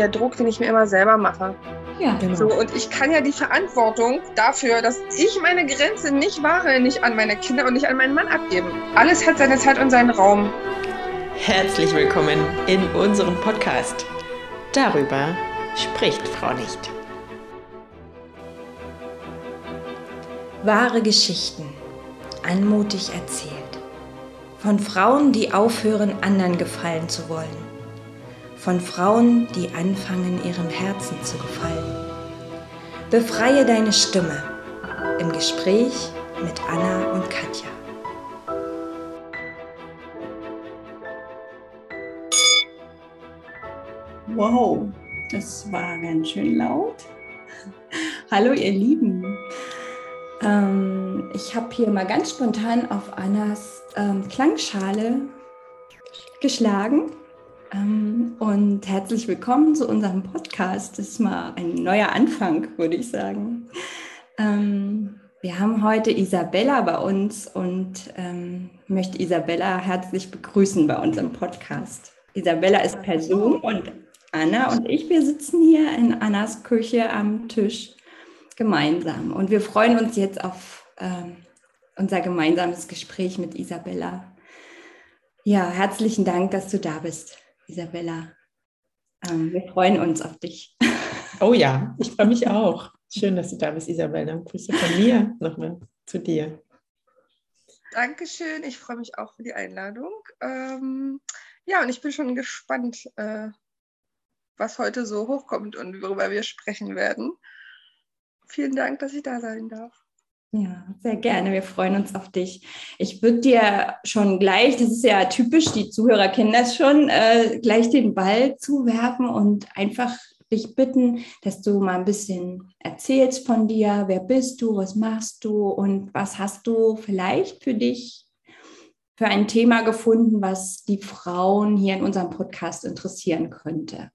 der Druck, den ich mir immer selber mache. Ja, genau. So, und ich kann ja die Verantwortung dafür, dass ich meine Grenze nicht wahre, nicht an meine Kinder und nicht an meinen Mann abgeben. Alles hat seine Zeit und seinen Raum. Herzlich willkommen in unserem Podcast. Darüber spricht Frau nicht. Wahre Geschichten, anmutig erzählt. Von Frauen, die aufhören, anderen gefallen zu wollen von Frauen, die anfangen, ihrem Herzen zu gefallen. Befreie deine Stimme im Gespräch mit Anna und Katja. Wow, das war ganz schön laut. Hallo ihr Lieben. Ähm, ich habe hier mal ganz spontan auf Annas ähm, Klangschale geschlagen und herzlich willkommen zu unserem Podcast. Das ist mal ein neuer Anfang, würde ich sagen. Ähm, wir haben heute Isabella bei uns und ähm, möchte Isabella herzlich begrüßen bei unserem Podcast. Isabella ist Person und Anna und ich, wir sitzen hier in Annas Küche am Tisch gemeinsam. Und wir freuen uns jetzt auf ähm, unser gemeinsames Gespräch mit Isabella. Ja, herzlichen Dank, dass du da bist. Isabella. Ähm, wir freuen uns auf dich. Oh ja, ich freue mich auch. Schön, dass du da bist, Isabella. Grüße von mir nochmal zu dir. Dankeschön, ich freue mich auch für die Einladung. Ähm, ja, und ich bin schon gespannt, äh, was heute so hochkommt und worüber wir sprechen werden. Vielen Dank, dass ich da sein darf. Ja, sehr gerne. Wir freuen uns auf dich. Ich würde dir schon gleich, das ist ja typisch, die Zuhörer kennen das schon, äh, gleich den Ball zuwerfen und einfach dich bitten, dass du mal ein bisschen erzählst von dir. Wer bist du? Was machst du? Und was hast du vielleicht für dich für ein Thema gefunden, was die Frauen hier in unserem Podcast interessieren könnte?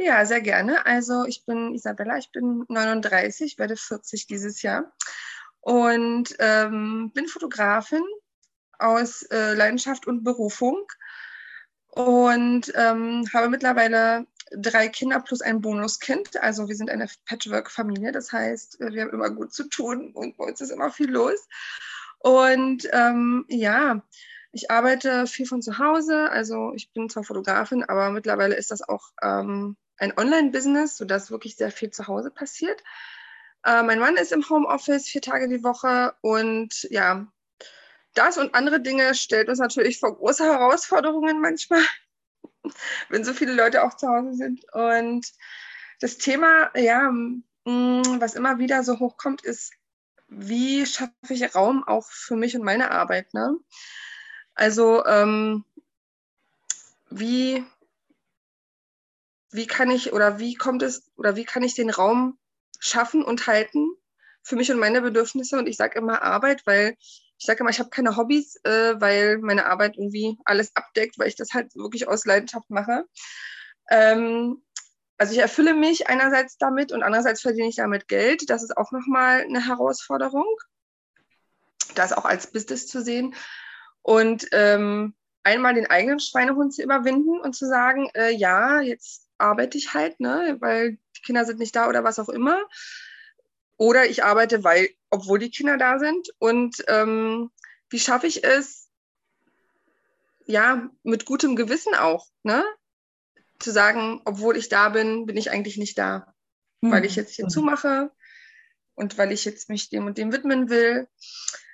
Ja, sehr gerne. Also ich bin Isabella, ich bin 39, werde 40 dieses Jahr und ähm, bin Fotografin aus äh, Leidenschaft und Berufung und ähm, habe mittlerweile drei Kinder plus ein Bonuskind. Also wir sind eine Patchwork-Familie, das heißt, wir haben immer gut zu tun und bei uns ist immer viel los. Und ähm, ja, ich arbeite viel von zu Hause, also ich bin zwar Fotografin, aber mittlerweile ist das auch ähm, ein Online-Business, sodass wirklich sehr viel zu Hause passiert. Äh, mein Mann ist im Homeoffice vier Tage die Woche und ja, das und andere Dinge stellt uns natürlich vor große Herausforderungen manchmal, wenn so viele Leute auch zu Hause sind. Und das Thema, ja, mm, was immer wieder so hochkommt, ist, wie schaffe ich Raum auch für mich und meine Arbeit? Ne? Also, ähm, wie wie kann ich oder wie kommt es oder wie kann ich den Raum schaffen und halten für mich und meine Bedürfnisse? Und ich sage immer Arbeit, weil ich sage immer, ich habe keine Hobbys, äh, weil meine Arbeit irgendwie alles abdeckt, weil ich das halt wirklich aus Leidenschaft mache. Ähm, also ich erfülle mich einerseits damit und andererseits verdiene ich damit Geld. Das ist auch nochmal eine Herausforderung, das auch als Business zu sehen. Und ähm, einmal den eigenen Schweinehund zu überwinden und zu sagen, äh, ja, jetzt arbeite ich halt, ne, weil die Kinder sind nicht da oder was auch immer. Oder ich arbeite, weil, obwohl die Kinder da sind. Und ähm, wie schaffe ich es, ja, mit gutem Gewissen auch, ne? Zu sagen, obwohl ich da bin, bin ich eigentlich nicht da. Mhm. Weil ich jetzt hier mhm. zumache und weil ich jetzt mich dem und dem widmen will.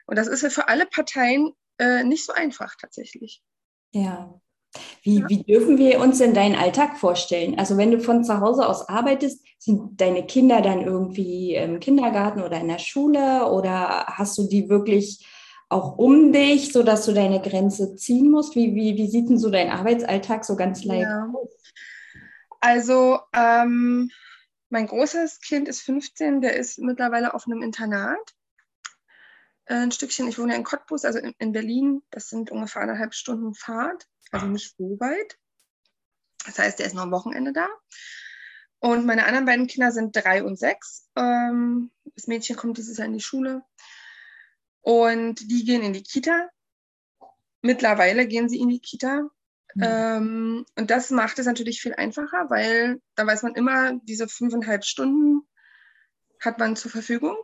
Und das ist ja für alle Parteien äh, nicht so einfach tatsächlich. Ja, wie, ja. wie dürfen wir uns denn deinen Alltag vorstellen? Also wenn du von zu Hause aus arbeitest, sind deine Kinder dann irgendwie im Kindergarten oder in der Schule oder hast du die wirklich auch um dich, sodass du deine Grenze ziehen musst? Wie, wie, wie sieht denn so dein Arbeitsalltag so ganz leicht ja. aus? Also ähm, mein großes Kind ist 15, der ist mittlerweile auf einem Internat. Äh, ein Stückchen, ich wohne in Cottbus, also in, in Berlin. Das sind ungefähr eineinhalb Stunden Fahrt also nicht so weit. Das heißt, er ist noch am Wochenende da. Und meine anderen beiden Kinder sind drei und sechs. Ähm, das Mädchen kommt dieses Jahr in die Schule. Und die gehen in die Kita. Mittlerweile gehen sie in die Kita. Mhm. Und das macht es natürlich viel einfacher, weil da weiß man immer, diese fünfeinhalb Stunden hat man zur Verfügung.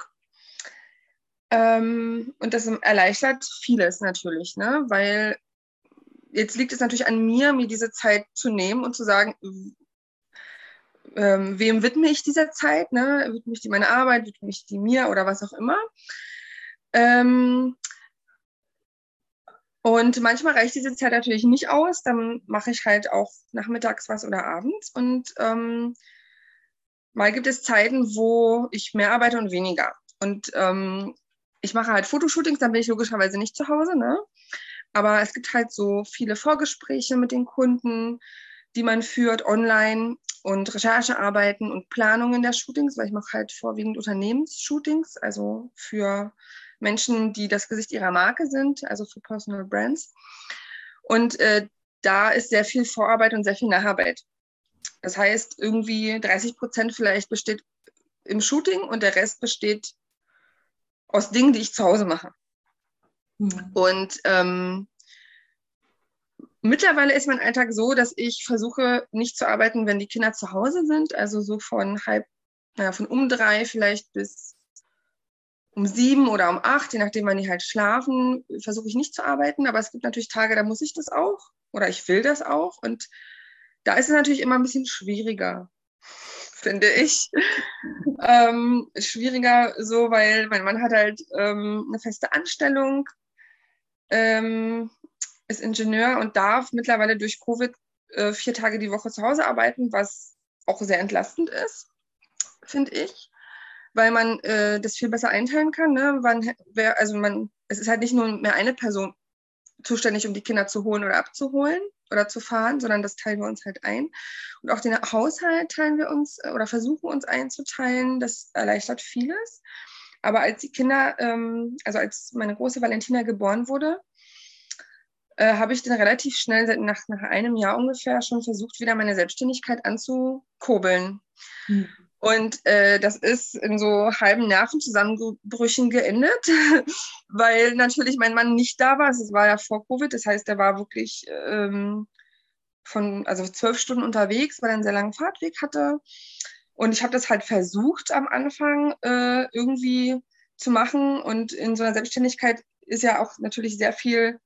Ähm, und das erleichtert vieles natürlich, ne? weil jetzt liegt es natürlich an mir, mir diese Zeit zu nehmen und zu sagen, ähm, wem widme ich dieser Zeit? Ne? Widme ich die meine Arbeit, widme ich die mir oder was auch immer? Ähm, und manchmal reicht diese Zeit natürlich nicht aus. Dann mache ich halt auch nachmittags was oder abends. Und ähm, mal gibt es Zeiten, wo ich mehr arbeite und weniger. Und ähm, ich mache halt Fotoshootings, dann bin ich logischerweise nicht zu Hause. Ne? Aber es gibt halt so viele Vorgespräche mit den Kunden, die man führt online und Recherchearbeiten und Planungen der Shootings, weil ich mache halt vorwiegend Unternehmensshootings, also für Menschen, die das Gesicht ihrer Marke sind, also für Personal Brands. Und äh, da ist sehr viel Vorarbeit und sehr viel Nacharbeit. Das heißt, irgendwie 30 Prozent vielleicht besteht im Shooting und der Rest besteht aus Dingen, die ich zu Hause mache. Mhm. Und ähm, mittlerweile ist mein Alltag so, dass ich versuche, nicht zu arbeiten, wenn die Kinder zu Hause sind. Also so von halb, naja, von um drei vielleicht bis um sieben oder um acht, je nachdem, wann die halt schlafen, versuche ich nicht zu arbeiten. Aber es gibt natürlich Tage, da muss ich das auch oder ich will das auch. Und da ist es natürlich immer ein bisschen schwieriger, finde ich. ähm, schwieriger so, weil mein Mann hat halt ähm, eine feste Anstellung, ähm, ist Ingenieur und darf mittlerweile durch Covid äh, vier Tage die Woche zu Hause arbeiten, was auch sehr entlastend ist, finde ich weil man äh, das viel besser einteilen kann. Ne? Wann, wer, also man, es ist halt nicht nur mehr eine Person zuständig, um die Kinder zu holen oder abzuholen oder zu fahren, sondern das teilen wir uns halt ein. Und auch den Haushalt teilen wir uns äh, oder versuchen uns einzuteilen. Das erleichtert vieles. Aber als die Kinder, ähm, also als meine große Valentina geboren wurde, äh, habe ich dann relativ schnell, nach, nach einem Jahr ungefähr, schon versucht, wieder meine Selbstständigkeit anzukurbeln. Mhm. Und äh, das ist in so halben Nervenzusammenbrüchen geendet, weil natürlich mein Mann nicht da war. Es war ja vor Covid, das heißt, er war wirklich ähm, von also zwölf Stunden unterwegs, weil er einen sehr langen Fahrtweg hatte. Und ich habe das halt versucht am Anfang äh, irgendwie zu machen. Und in so einer Selbstständigkeit ist ja auch natürlich sehr viel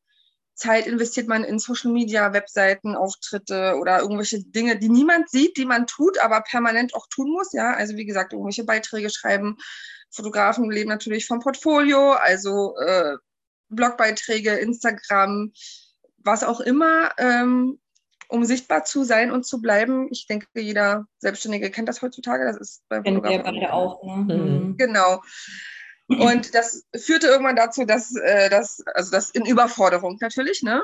Zeit investiert man in Social Media, Webseiten, Auftritte oder irgendwelche Dinge, die niemand sieht, die man tut, aber permanent auch tun muss. Ja, also wie gesagt, irgendwelche Beiträge schreiben. Fotografen leben natürlich vom Portfolio, also äh, Blogbeiträge, Instagram, was auch immer, ähm, um sichtbar zu sein und zu bleiben. Ich denke, jeder Selbstständige kennt das heutzutage. Das ist bei Fotografen auch. Ne? Mhm. Genau. Und das führte irgendwann dazu, dass, äh, dass also das in Überforderung natürlich, ne?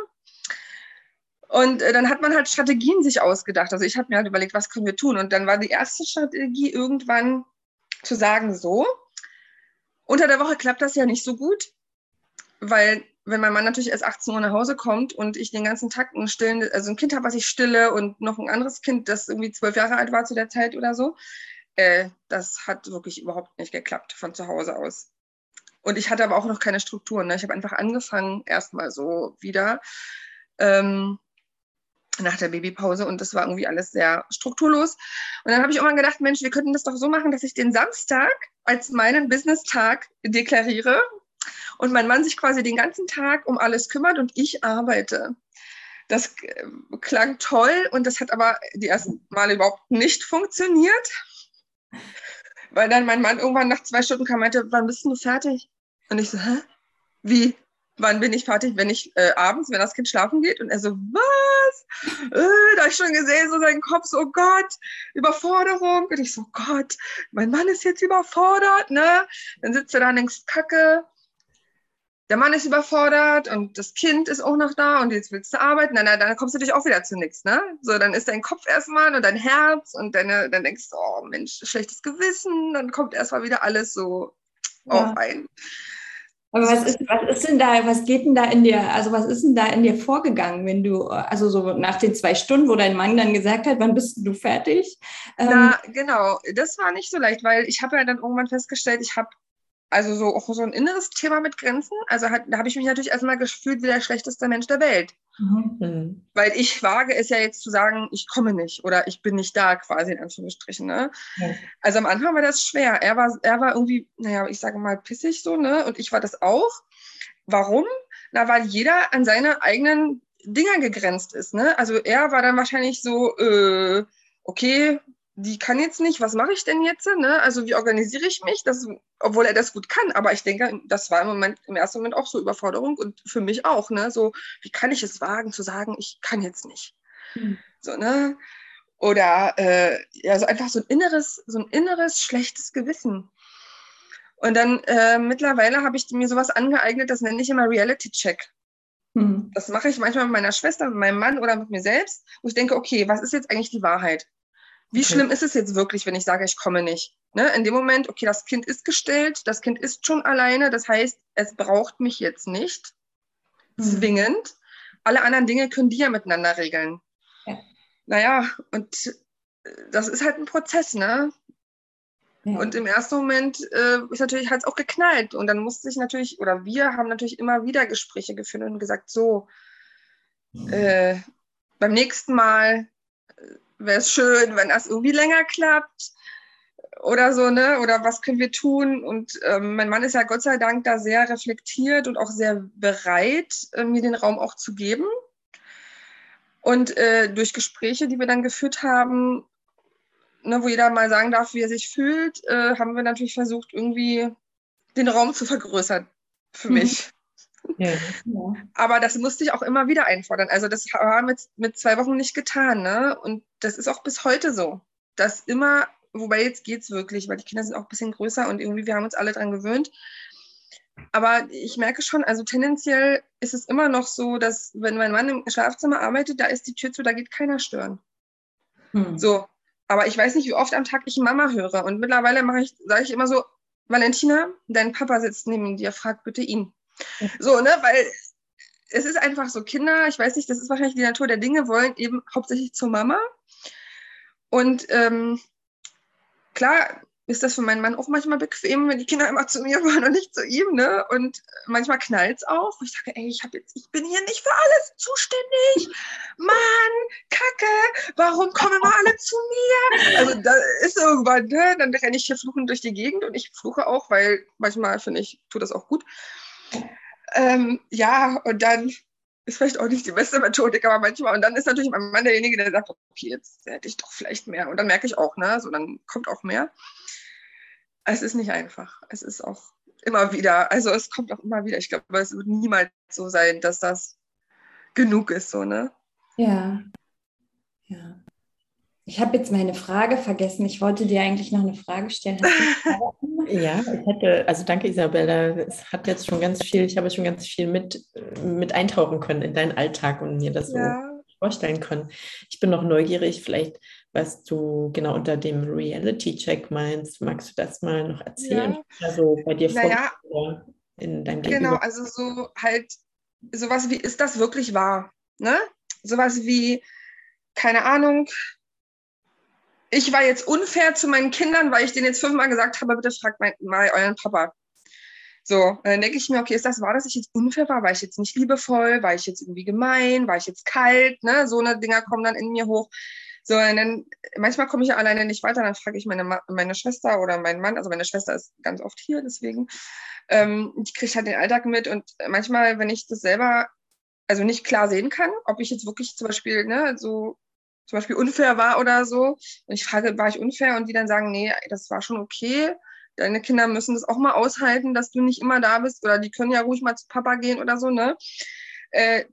Und äh, dann hat man halt Strategien sich ausgedacht. Also ich habe mir halt überlegt, was können wir tun? Und dann war die erste Strategie irgendwann zu sagen, so, unter der Woche klappt das ja nicht so gut, weil wenn mein Mann natürlich erst 18 Uhr nach Hause kommt und ich den ganzen Tag ein stillen, also ein Kind habe, was ich stille und noch ein anderes Kind, das irgendwie zwölf Jahre alt war zu der Zeit oder so, äh, das hat wirklich überhaupt nicht geklappt von zu Hause aus. Und ich hatte aber auch noch keine Strukturen. Ne? Ich habe einfach angefangen, erstmal so wieder ähm, nach der Babypause und das war irgendwie alles sehr strukturlos. Und dann habe ich irgendwann gedacht, Mensch, wir könnten das doch so machen, dass ich den Samstag als meinen Business-Tag deklariere und mein Mann sich quasi den ganzen Tag um alles kümmert und ich arbeite. Das äh, klang toll und das hat aber die ersten Male überhaupt nicht funktioniert. Weil dann mein Mann irgendwann nach zwei Stunden kam und meinte, wann bist du fertig? Und ich so, hä? Wie? Wann bin ich fertig? Wenn ich äh, abends, wenn das Kind schlafen geht? Und er so, was? Äh, da habe ich schon gesehen, so sein Kopf, so, oh Gott, Überforderung. Und ich so, Gott, mein Mann ist jetzt überfordert, ne? Dann sitzt er da und denkst, Kacke, der Mann ist überfordert und das Kind ist auch noch da und jetzt willst du arbeiten, dann, dann kommst du natürlich auch wieder zu nichts, ne? So, dann ist dein Kopf erstmal und dein Herz und deine, dann denkst du, oh Mensch, schlechtes Gewissen, dann kommt erstmal wieder alles so ja. auf ein. Aber was ist, was ist denn da, was geht denn da in dir, also was ist denn da in dir vorgegangen, wenn du, also so nach den zwei Stunden, wo dein Mann dann gesagt hat, wann bist du fertig? Na, ähm, genau, das war nicht so leicht, weil ich habe ja dann irgendwann festgestellt, ich habe also so auch so ein inneres Thema mit Grenzen. Also hat, da habe ich mich natürlich erstmal gefühlt wie der schlechteste Mensch der Welt. Mhm. Weil ich wage es ja jetzt zu sagen, ich komme nicht oder ich bin nicht da, quasi in Anführungsstrichen. Ne? Ja. Also am Anfang war das schwer. Er war, er war irgendwie, naja, ich sage mal, pissig so, ne? Und ich war das auch. Warum? Na, weil jeder an seine eigenen Dinger gegrenzt ist. Ne? Also er war dann wahrscheinlich so, äh, okay, die kann jetzt nicht, was mache ich denn jetzt? Ne? Also wie organisiere ich mich? Das, obwohl er das gut kann. Aber ich denke, das war im, Moment, im ersten Moment auch so Überforderung und für mich auch. Ne? So, wie kann ich es wagen zu sagen, ich kann jetzt nicht? Mhm. So, ne? Oder äh, ja, so einfach so ein inneres, so ein inneres schlechtes Gewissen. Und dann äh, mittlerweile habe ich mir sowas angeeignet, das nenne ich immer Reality-Check. Mhm. Das mache ich manchmal mit meiner Schwester, mit meinem Mann oder mit mir selbst, wo ich denke, okay, was ist jetzt eigentlich die Wahrheit? Wie okay. schlimm ist es jetzt wirklich, wenn ich sage, ich komme nicht? Ne? In dem Moment, okay, das Kind ist gestillt, das Kind ist schon alleine, das heißt, es braucht mich jetzt nicht mhm. zwingend. Alle anderen Dinge können die ja miteinander regeln. Ja. Naja, und äh, das ist halt ein Prozess, ne? Ja. Und im ersten Moment äh, ist natürlich halt auch geknallt. Und dann musste ich natürlich, oder wir haben natürlich immer wieder Gespräche geführt und gesagt, so, äh, beim nächsten Mal wäre es schön, wenn das irgendwie länger klappt oder so, ne? Oder was können wir tun? Und ähm, mein Mann ist ja Gott sei Dank da sehr reflektiert und auch sehr bereit, äh, mir den Raum auch zu geben. Und äh, durch Gespräche, die wir dann geführt haben, ne, wo jeder mal sagen darf, wie er sich fühlt, äh, haben wir natürlich versucht, irgendwie den Raum zu vergrößern für mhm. mich. Ja. Aber das musste ich auch immer wieder einfordern. Also das war mit, mit zwei Wochen nicht getan. Ne? Und das ist auch bis heute so. Dass immer, wobei jetzt geht es wirklich, weil die Kinder sind auch ein bisschen größer und irgendwie wir haben uns alle dran gewöhnt. Aber ich merke schon, also tendenziell ist es immer noch so, dass wenn mein Mann im Schlafzimmer arbeitet, da ist die Tür zu, da geht keiner stören. Hm. So. Aber ich weiß nicht, wie oft am Tag ich Mama höre. Und mittlerweile mache ich, sage ich immer so, Valentina, dein Papa sitzt neben dir, frag bitte ihn. So, ne, weil es ist einfach so, Kinder, ich weiß nicht, das ist wahrscheinlich die Natur der Dinge, wollen eben hauptsächlich zur Mama. Und ähm, klar ist das für meinen Mann auch manchmal bequem, wenn die Kinder immer zu mir wollen und nicht zu ihm, ne? Und manchmal knallt es auch, ich sage, ey, ich jetzt, ich bin hier nicht für alles zuständig. Mann, Kacke, warum kommen immer alle zu mir? Also da ist irgendwann, ne? Dann renne ich hier fluchend durch die Gegend und ich fluche auch, weil manchmal finde ich, tut das auch gut. Ähm, ja, und dann ist vielleicht auch nicht die beste Methodik, aber manchmal, und dann ist natürlich mein Mann derjenige, der sagt, okay, jetzt hätte ich doch vielleicht mehr. Und dann merke ich auch, ne, so dann kommt auch mehr. Es ist nicht einfach. Es ist auch immer wieder, also es kommt auch immer wieder. Ich glaube, es wird niemals so sein, dass das genug ist, so, ne? Ja. Ja. Ich habe jetzt meine Frage vergessen. Ich wollte dir eigentlich noch eine Frage stellen. ja, ich hätte, also danke Isabella. Es hat jetzt schon ganz viel, ich habe schon ganz viel mit, mit eintauchen können in deinen Alltag und mir das ja. so vorstellen können. Ich bin noch neugierig, vielleicht, was du genau unter dem Reality-Check meinst. Magst du das mal noch erzählen? Ja. Also bei dir naja, vor in deinem Genau, also so halt, sowas wie, ist das wirklich wahr? Ne? Sowas wie, keine Ahnung, ich war jetzt unfair zu meinen Kindern, weil ich denen jetzt fünfmal gesagt habe, bitte fragt mal, euren Papa. So, dann denke ich mir, okay, ist das wahr, dass ich jetzt unfair war? War ich jetzt nicht liebevoll? War ich jetzt irgendwie gemein? War ich jetzt kalt? Ne? So eine Dinger kommen dann in mir hoch. So, und dann, manchmal komme ich ja alleine nicht weiter, dann frage ich meine, meine Schwester oder meinen Mann, also meine Schwester ist ganz oft hier, deswegen, ähm, die kriegt halt den Alltag mit und manchmal, wenn ich das selber, also nicht klar sehen kann, ob ich jetzt wirklich zum Beispiel, ne, so zum Beispiel unfair war oder so. Und ich frage, war ich unfair? Und die dann sagen, nee, das war schon okay. Deine Kinder müssen das auch mal aushalten, dass du nicht immer da bist. Oder die können ja ruhig mal zu Papa gehen oder so, ne? Äh,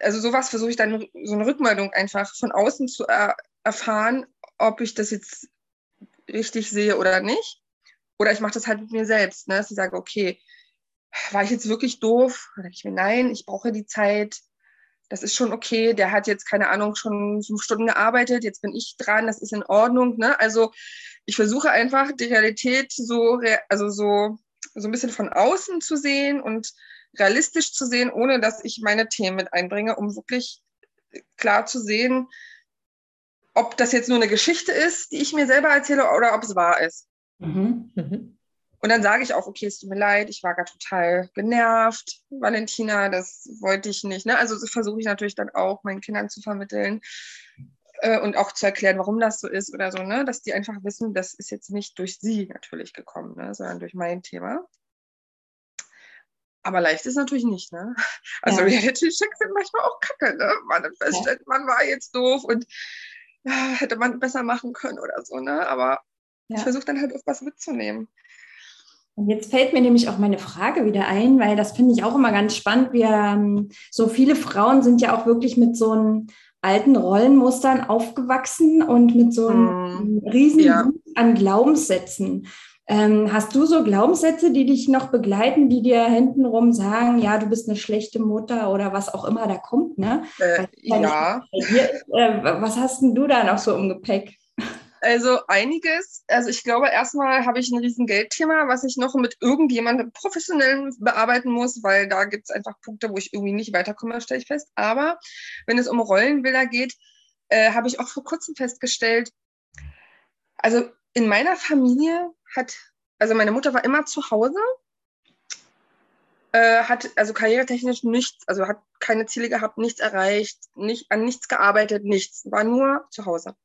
also sowas versuche ich dann, so eine Rückmeldung einfach von außen zu er erfahren, ob ich das jetzt richtig sehe oder nicht. Oder ich mache das halt mit mir selbst, ne? dass ich sage, okay, war ich jetzt wirklich doof? Oder ich mir, nein, ich brauche die Zeit das ist schon okay, der hat jetzt, keine Ahnung, schon fünf Stunden gearbeitet, jetzt bin ich dran, das ist in Ordnung. Ne? Also ich versuche einfach die Realität so, also so, so ein bisschen von außen zu sehen und realistisch zu sehen, ohne dass ich meine Themen mit einbringe, um wirklich klar zu sehen, ob das jetzt nur eine Geschichte ist, die ich mir selber erzähle oder ob es wahr ist. Mhm. Mhm. Und dann sage ich auch, okay, es tut mir leid, ich war gar total genervt, Valentina, das wollte ich nicht. Ne? Also versuche ich natürlich dann auch meinen Kindern zu vermitteln äh, und auch zu erklären, warum das so ist oder so, ne? dass die einfach wissen, das ist jetzt nicht durch sie natürlich gekommen, ne? sondern durch mein Thema. Aber leicht ist natürlich nicht, ne? Also ja. Reality-Checks sind manchmal auch kacke, ne? Man feststellt, ja. man war jetzt doof und ja, hätte man besser machen können oder so, ne? Aber ja. ich versuche dann halt auch was mitzunehmen. Und jetzt fällt mir nämlich auch meine Frage wieder ein, weil das finde ich auch immer ganz spannend. Wir, ähm, so viele Frauen sind ja auch wirklich mit so einem alten Rollenmustern aufgewachsen und mit so einem hm. riesen ja. an Glaubenssätzen. Ähm, hast du so Glaubenssätze, die dich noch begleiten, die dir hintenrum sagen, ja, du bist eine schlechte Mutter oder was auch immer da kommt, ne? Äh, ja. Ist, äh, was hast denn du da noch so im Gepäck? Also einiges. Also ich glaube, erstmal habe ich ein riesen Geldthema, was ich noch mit irgendjemandem professionell bearbeiten muss, weil da gibt es einfach Punkte, wo ich irgendwie nicht weiterkomme, stelle ich fest. Aber wenn es um Rollenbilder geht, äh, habe ich auch vor kurzem festgestellt, also in meiner Familie hat, also meine Mutter war immer zu Hause, äh, hat also karrieretechnisch nichts, also hat keine Ziele gehabt, nichts erreicht, nicht, an nichts gearbeitet, nichts, war nur zu Hause.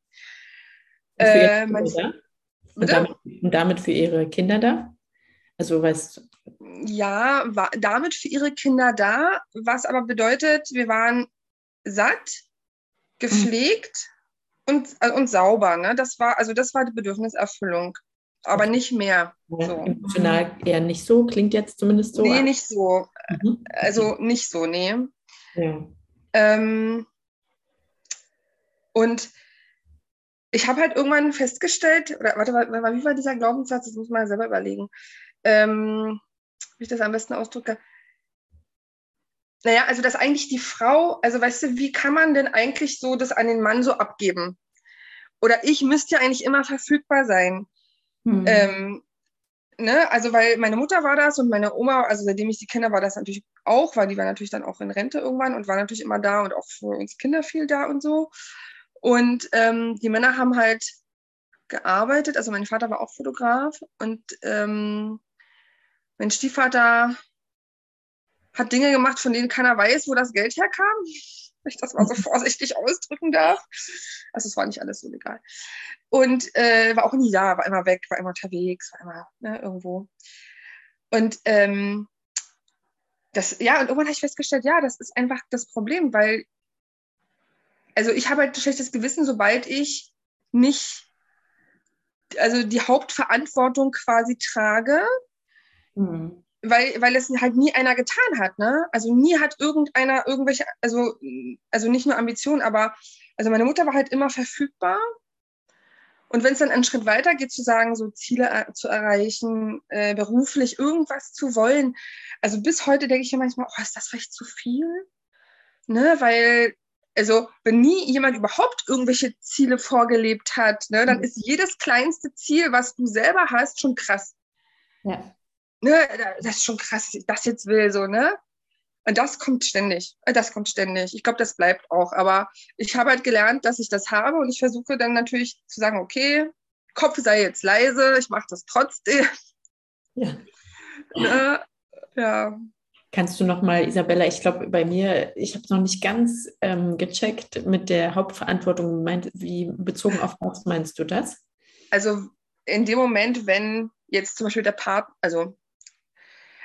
Äh, und, damit, und, damit, für ihre Kinder da? Also weißt Ja, war damit für ihre Kinder da, was aber bedeutet, wir waren satt, gepflegt mhm. und, äh, und sauber. Ne? Das war, also das war die Bedürfniserfüllung aber nicht mehr. So. Emotional eher nicht so, klingt jetzt zumindest so. Nee, nicht so. Mhm. Also nicht so, nee. Ja. Ähm, und ich habe halt irgendwann festgestellt, oder warte, wie war dieser Glaubenssatz? Das muss man selber überlegen. Ähm, wie ich das am besten ausdrücke. Naja, also dass eigentlich die Frau, also weißt du, wie kann man denn eigentlich so das an den Mann so abgeben? Oder ich müsste ja eigentlich immer verfügbar sein. Mhm. Ähm, ne? Also, weil meine Mutter war das und meine Oma, also seitdem ich sie kenne, war das natürlich auch, weil die war natürlich dann auch in Rente irgendwann und war natürlich immer da und auch für uns Kinder viel da und so. Und ähm, die Männer haben halt gearbeitet, also mein Vater war auch Fotograf und ähm, mein Stiefvater hat Dinge gemacht, von denen keiner weiß, wo das Geld herkam wenn ich das mal so vorsichtig ausdrücken darf. Also es war nicht alles so legal. Und äh, war auch nie da, war immer weg, war immer unterwegs, war immer ne, irgendwo. Und ähm, das, ja, und irgendwann habe ich festgestellt, ja, das ist einfach das Problem, weil, also ich habe halt ein schlechtes Gewissen, sobald ich nicht, also die Hauptverantwortung quasi trage. Mhm weil, weil es halt nie einer getan hat, ne? Also nie hat irgendeiner irgendwelche, also, also nicht nur Ambitionen, aber also meine Mutter war halt immer verfügbar. Und wenn es dann einen Schritt weiter geht, zu sagen, so Ziele zu erreichen, äh, beruflich irgendwas zu wollen, also bis heute denke ich ja manchmal, oh, ist das vielleicht zu viel? Ne? Weil, also wenn nie jemand überhaupt irgendwelche Ziele vorgelebt hat, ne, dann mhm. ist jedes kleinste Ziel, was du selber hast, schon krass. Ja ne, das ist schon krass, dass ich das jetzt will, so, ne? Und das kommt ständig. Äh, das kommt ständig. Ich glaube, das bleibt auch. Aber ich habe halt gelernt, dass ich das habe und ich versuche dann natürlich zu sagen, okay, Kopf sei jetzt leise, ich mache das trotzdem. Ja. Ne? ja. Kannst du noch mal, Isabella, ich glaube bei mir, ich habe es noch nicht ganz ähm, gecheckt mit der Hauptverantwortung. Meint, wie bezogen auf was meinst du das? Also in dem Moment, wenn jetzt zum Beispiel der Part, also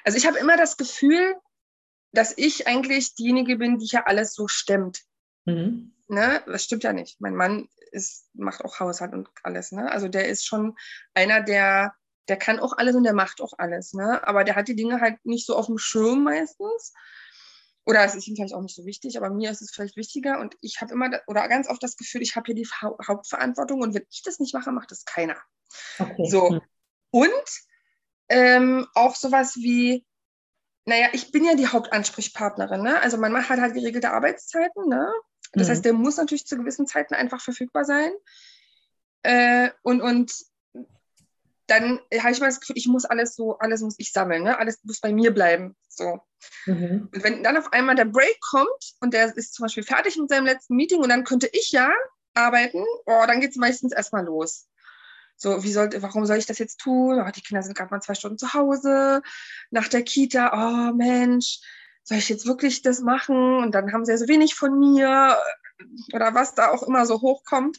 also ich habe immer das Gefühl, dass ich eigentlich diejenige bin, die hier alles so stemmt. Mhm. Ne? Das stimmt ja nicht. Mein Mann ist, macht auch Haushalt und alles. Ne? Also der ist schon einer, der, der kann auch alles und der macht auch alles. Ne? Aber der hat die Dinge halt nicht so auf dem Schirm meistens. Oder es ist ihm vielleicht auch nicht so wichtig, aber mir ist es vielleicht wichtiger. Und ich habe immer oder ganz oft das Gefühl, ich habe hier die Hauptverantwortung und wenn ich das nicht mache, macht das keiner. Okay. So. Mhm. Und ähm, auch sowas wie, naja, ich bin ja die Hauptansprechpartnerin. Ne? Also man hat halt geregelte Arbeitszeiten. Ne? Das mhm. heißt, der muss natürlich zu gewissen Zeiten einfach verfügbar sein. Äh, und, und dann habe ich mal das Gefühl, ich muss alles so, alles muss ich sammeln, ne? alles muss bei mir bleiben. So. Mhm. Und wenn dann auf einmal der Break kommt und der ist zum Beispiel fertig mit seinem letzten Meeting und dann könnte ich ja arbeiten, oh, dann geht es meistens erstmal los. So, wie sollte, warum soll ich das jetzt tun? Oh, die Kinder sind gerade mal zwei Stunden zu Hause, nach der Kita, oh Mensch, soll ich jetzt wirklich das machen? Und dann haben sie ja so wenig von mir oder was da auch immer so hochkommt.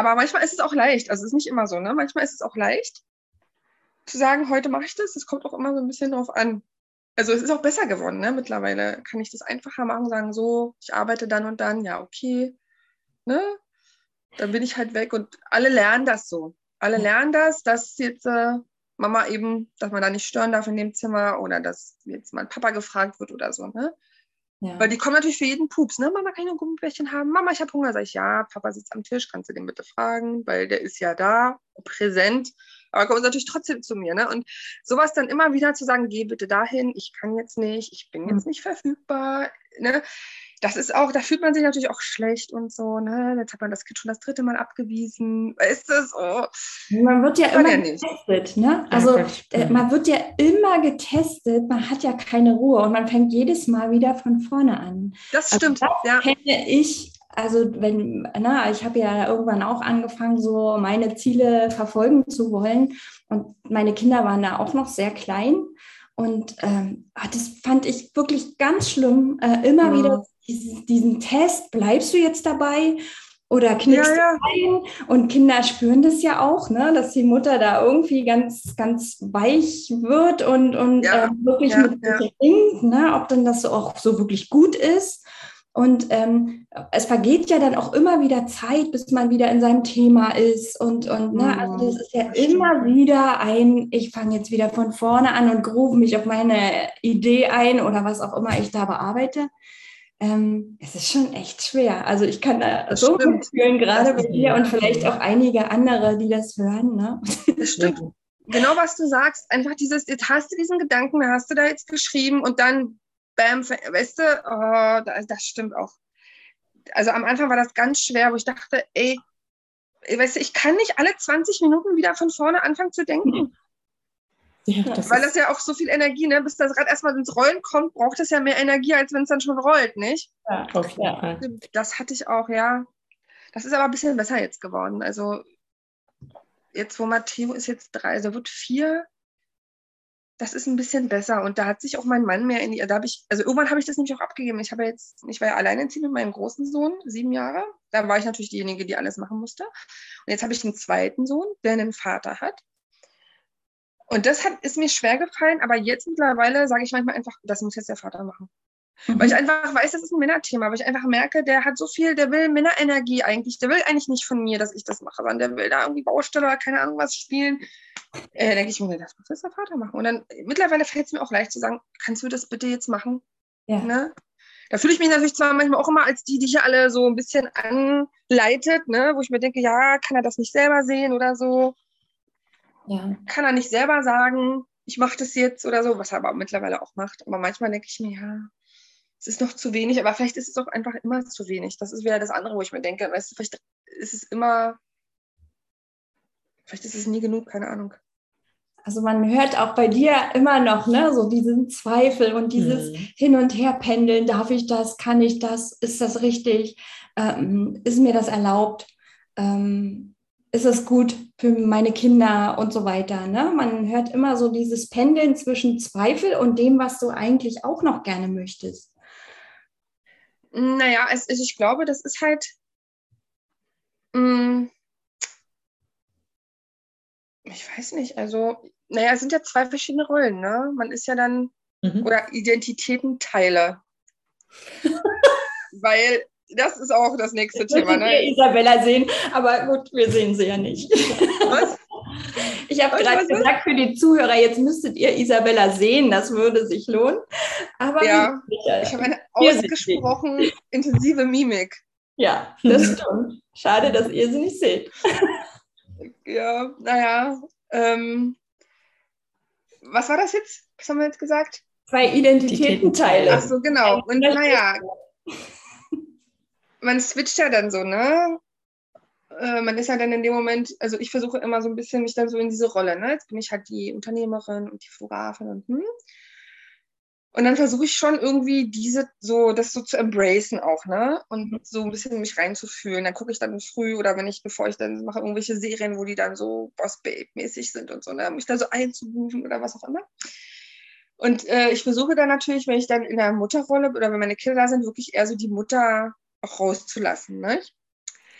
Aber manchmal ist es auch leicht. Also es ist nicht immer so, ne? Manchmal ist es auch leicht zu sagen, heute mache ich das. Es kommt auch immer so ein bisschen drauf an. Also es ist auch besser geworden, ne? Mittlerweile kann ich das einfacher machen, sagen so, ich arbeite dann und dann, ja, okay. Ne? Dann bin ich halt weg und alle lernen das so. Alle lernen das, dass jetzt äh, Mama eben, dass man da nicht stören darf in dem Zimmer oder dass jetzt mein Papa gefragt wird oder so, ne? Ja. Weil die kommen natürlich für jeden Pups, ne? Mama, kann ich noch Gummibärchen haben? Mama, ich habe Hunger. Sag ich, ja, Papa sitzt am Tisch, kannst du den bitte fragen, weil der ist ja da, präsent. Aber kommen natürlich trotzdem zu mir, ne? Und sowas dann immer wieder zu sagen, geh bitte dahin, ich kann jetzt nicht, ich bin jetzt hm. nicht verfügbar, ne? Das ist auch, da fühlt man sich natürlich auch schlecht und so, ne? Jetzt hat man das Kind schon das dritte Mal abgewiesen. Ist das oh. Man wird ja immer ja getestet, ne? Also äh, man wird ja immer getestet, man hat ja keine Ruhe und man fängt jedes Mal wieder von vorne an. Das also stimmt, also das ja. kenne ich also wenn, na, ich habe ja irgendwann auch angefangen, so meine Ziele verfolgen zu wollen. Und meine Kinder waren da auch noch sehr klein. Und ähm, ah, das fand ich wirklich ganz schlimm, äh, immer ja. wieder diesen, Test, bleibst du jetzt dabei oder knickst ja, ja. ein? Und Kinder spüren das ja auch, ne? dass die Mutter da irgendwie ganz, ganz weich wird und, und ja, äh, wirklich mit ja. Ringt, ne? ob denn das auch so wirklich gut ist. Und ähm, es vergeht ja dann auch immer wieder Zeit, bis man wieder in seinem Thema ist. Und, und ne, also das ist ja immer wieder ein, ich fange jetzt wieder von vorne an und groove mich auf meine Idee ein oder was auch immer ich da bearbeite ähm, es ist schon echt schwer. Also ich kann da das so gut fühlen, gerade bei dir und vielleicht auch einige andere, die das hören. Ne? Das stimmt. Genau, was du sagst. Einfach dieses, jetzt hast du diesen Gedanken, hast du da jetzt geschrieben und dann, bam, weißt du, oh, das, das stimmt auch. Also am Anfang war das ganz schwer, wo ich dachte, ey, weißt du, ich kann nicht alle 20 Minuten wieder von vorne anfangen zu denken. Ja, das Weil das ja auch so viel Energie, ne? bis das Rad erstmal ins Rollen kommt, braucht es ja mehr Energie, als wenn es dann schon rollt, nicht? Ja, Fall. Das hatte ich auch, ja. Das ist aber ein bisschen besser jetzt geworden. Also jetzt, wo Matteo ist jetzt drei, also wird vier, das ist ein bisschen besser. Und da hat sich auch mein Mann mehr in die, da habe ich, also irgendwann habe ich das nämlich auch abgegeben. Ich habe jetzt, ich war ja alleinerziehend mit meinem großen Sohn, sieben Jahre. Da war ich natürlich diejenige, die alles machen musste. Und jetzt habe ich einen zweiten Sohn, der einen Vater hat. Und das hat, ist mir schwer gefallen, aber jetzt mittlerweile sage ich manchmal einfach, das muss jetzt der Vater machen. Mhm. Weil ich einfach weiß, das ist ein Männerthema, weil ich einfach merke, der hat so viel, der will Männerenergie eigentlich, der will eigentlich nicht von mir, dass ich das mache, sondern der will da irgendwie Baustelle oder keine Ahnung was spielen. Äh, denke ich mir, das muss jetzt der Vater machen. Und dann mittlerweile fällt es mir auch leicht zu sagen, kannst du das bitte jetzt machen? Ja. Ne? Da fühle ich mich natürlich zwar manchmal auch immer als die, die hier alle so ein bisschen anleitet, ne? wo ich mir denke, ja, kann er das nicht selber sehen oder so. Ja. Kann er nicht selber sagen, ich mache das jetzt oder so, was er aber mittlerweile auch macht. Aber manchmal denke ich mir, ja, es ist noch zu wenig, aber vielleicht ist es auch einfach immer zu wenig. Das ist wieder das andere, wo ich mir denke, weißt du, vielleicht ist es immer, vielleicht ist es nie genug, keine Ahnung. Also man hört auch bei dir immer noch, ne, so diesen Zweifel und dieses mhm. Hin- und Herpendeln, darf ich das, kann ich das, ist das richtig, ähm, ist mir das erlaubt? Ähm, ist es gut für meine Kinder und so weiter. Ne? Man hört immer so dieses Pendeln zwischen Zweifel und dem, was du eigentlich auch noch gerne möchtest. Naja, es, ich glaube, das ist halt. Mh, mm, ich weiß nicht, also, naja, es sind ja zwei verschiedene Rollen, ne? Man ist ja dann, mhm. oder Identitätenteile. Weil das ist auch das nächste Jetzt Thema. Ne? Isabella sehen, aber gut, wir sehen sie ja nicht. Was? Ich habe gerade gesagt für die Zuhörer, jetzt müsstet ihr Isabella sehen, das würde sich lohnen. Aber ja, ich habe eine ausgesprochen intensive Mimik. Ja, das stimmt. Schade, dass ihr sie nicht seht. Ja, naja. Ähm, was war das jetzt? Was haben wir jetzt gesagt? Zwei Identitätenteile. Ach so, genau. Und naja, man switcht ja dann so, ne? Äh, man ist ja dann in dem Moment, also ich versuche immer so ein bisschen mich dann so in diese Rolle, ne? Jetzt bin ich halt die Unternehmerin und die Fotografin und hm. Und dann versuche ich schon irgendwie diese, so, das so zu embracen auch, ne? Und so ein bisschen mich reinzufühlen. Dann gucke ich dann früh oder wenn ich, bevor ich dann mache, irgendwelche Serien, wo die dann so Boss-Babe-mäßig sind und so, ne? Mich da so einzubuchen oder was auch immer. Und äh, ich versuche dann natürlich, wenn ich dann in der Mutterrolle oder wenn meine Kinder da sind, wirklich eher so die Mutter auch rauszulassen, ne?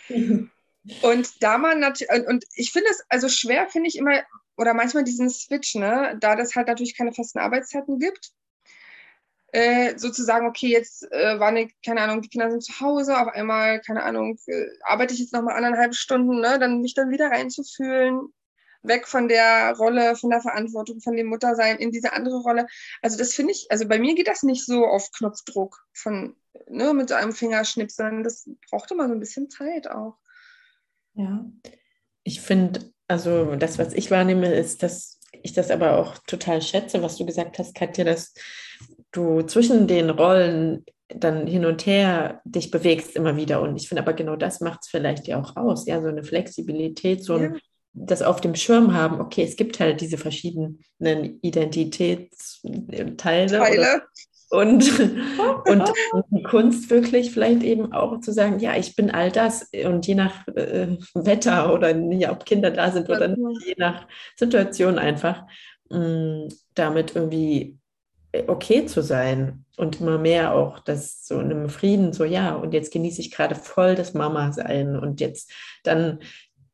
Mhm. Und da man natürlich, und ich finde es, also schwer finde ich immer, oder manchmal diesen Switch, ne, da das halt natürlich keine festen Arbeitszeiten gibt, äh, sozusagen, okay, jetzt äh, war eine, keine Ahnung, die Kinder sind zu Hause, auf einmal, keine Ahnung, äh, arbeite ich jetzt nochmal anderthalb Stunden, ne, dann mich dann wieder reinzufühlen, weg von der Rolle, von der Verantwortung, von dem Muttersein in diese andere Rolle. Also das finde ich, also bei mir geht das nicht so auf Knopfdruck von, ne, mit so einem Fingerschnipp, sondern das braucht immer so ein bisschen Zeit auch. Ja, ich finde, also das, was ich wahrnehme, ist, dass ich das aber auch total schätze, was du gesagt hast, Katja, dass du zwischen den Rollen dann hin und her dich bewegst immer wieder. Und ich finde aber genau das macht es vielleicht ja auch aus. Ja, so eine Flexibilität, so ein, das auf dem Schirm haben, okay, es gibt halt diese verschiedenen Identitätsteile. Teile. Und, und, und, die Kunst wirklich vielleicht eben auch zu sagen, ja, ich bin all das und je nach äh, Wetter oder ja, ob Kinder da sind oder nicht, je nach Situation einfach mh, mm, damit irgendwie okay zu sein und immer mehr auch das so in einem Frieden, so ja, und jetzt genieße ich gerade voll das Mama-Sein und jetzt dann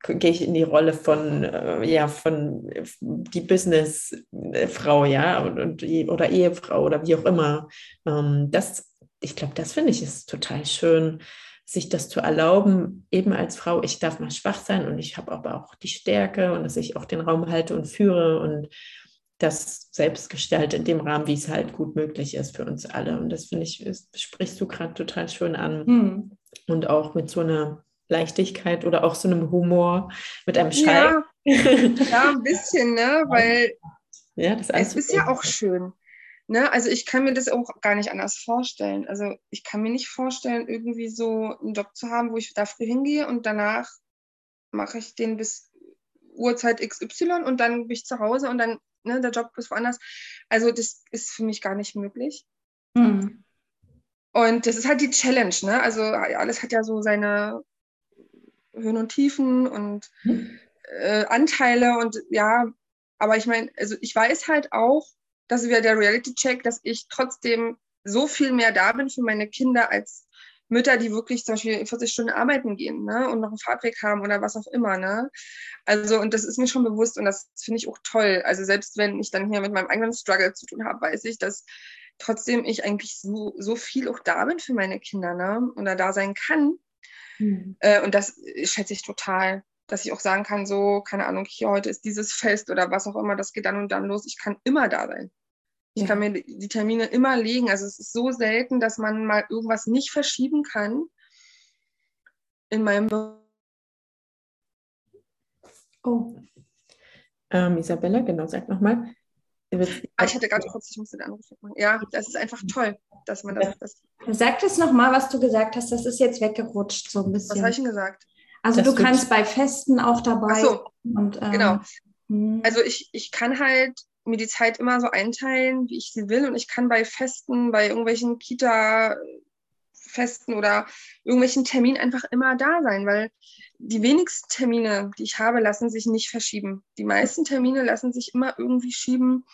gehe ich in die Rolle von, äh, ja, von die Businessfrau, ja, und, und, oder Ehefrau oder wie auch immer. Ähm, das, ich glaube, das finde ich ist total schön, sich das zu erlauben, eben als Frau, ich darf mal schwach sein und ich habe aber auch die Stärke und dass ich auch den Raum halte und führe und das selbst gestalte in dem Rahmen, wie es halt gut möglich ist für uns alle. Und das finde ich, ist, sprichst du gerade total schön an. Hm. Und auch mit so einer Leichtigkeit oder auch so einem Humor, mit einem Schall. Ja, ja ein bisschen, ne? Weil ja, das es ist ja auch schön. Ne? Also ich kann mir das auch gar nicht anders vorstellen. Also ich kann mir nicht vorstellen, irgendwie so einen Job zu haben, wo ich da früh hingehe und danach mache ich den bis Uhrzeit XY und dann bin ich zu Hause und dann ne, der Job ist woanders. Also das ist für mich gar nicht möglich. Mhm. Und das ist halt die Challenge, ne? Also alles hat ja so seine Höhen und Tiefen und mhm. äh, Anteile und ja, aber ich meine, also ich weiß halt auch, dass wieder der Reality-Check, dass ich trotzdem so viel mehr da bin für meine Kinder als Mütter, die wirklich zum Beispiel 40 Stunden arbeiten gehen ne, und noch einen Fahrtweg haben oder was auch immer. Ne? Also, und das ist mir schon bewusst und das finde ich auch toll. Also, selbst wenn ich dann hier mit meinem eigenen Struggle zu tun habe, weiß ich, dass trotzdem ich eigentlich so, so viel auch da bin für meine Kinder ne? oder da sein kann. Mhm. Äh, und das schätze ich total, dass ich auch sagen kann, so, keine Ahnung, hier heute ist dieses Fest oder was auch immer, das geht dann und dann los. Ich kann immer da sein. Ich ja. kann mir die Termine immer legen. Also es ist so selten, dass man mal irgendwas nicht verschieben kann. In meinem Oh. Ähm, Isabella, genau, sag nochmal. Ah, ich hatte gerade kurz, ich musste den Anruf machen. Ja, das ist einfach toll, dass man das. das Sag das nochmal, was du gesagt hast. Das ist jetzt weggerutscht so ein bisschen. Was habe ich denn gesagt? Also das du kannst bei Festen auch dabei. Ach so, und, ähm, genau. Hm. Also ich, ich kann halt mir die Zeit immer so einteilen, wie ich sie will. Und ich kann bei Festen, bei irgendwelchen Kita-Festen oder irgendwelchen Terminen einfach immer da sein, weil die wenigsten Termine, die ich habe, lassen sich nicht verschieben. Die meisten Termine lassen sich immer irgendwie schieben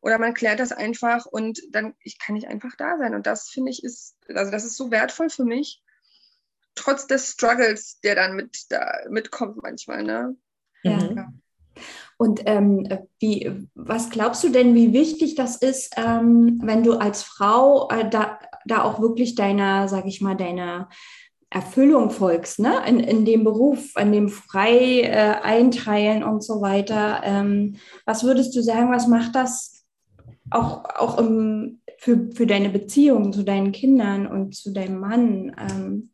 oder man klärt das einfach und dann ich kann nicht einfach da sein. Und das finde ich ist, also das ist so wertvoll für mich, trotz des Struggles, der dann mit da mitkommt manchmal. Ne? Ja. ja. Und ähm, wie, was glaubst du denn, wie wichtig das ist, ähm, wenn du als Frau äh, da, da auch wirklich deiner, sag ich mal, deiner Erfüllung folgst, ne? in, in dem Beruf, an dem frei äh, einteilen und so weiter. Ähm, was würdest du sagen, was macht das auch, auch im, für, für deine Beziehung zu deinen Kindern und zu deinem Mann? Ähm?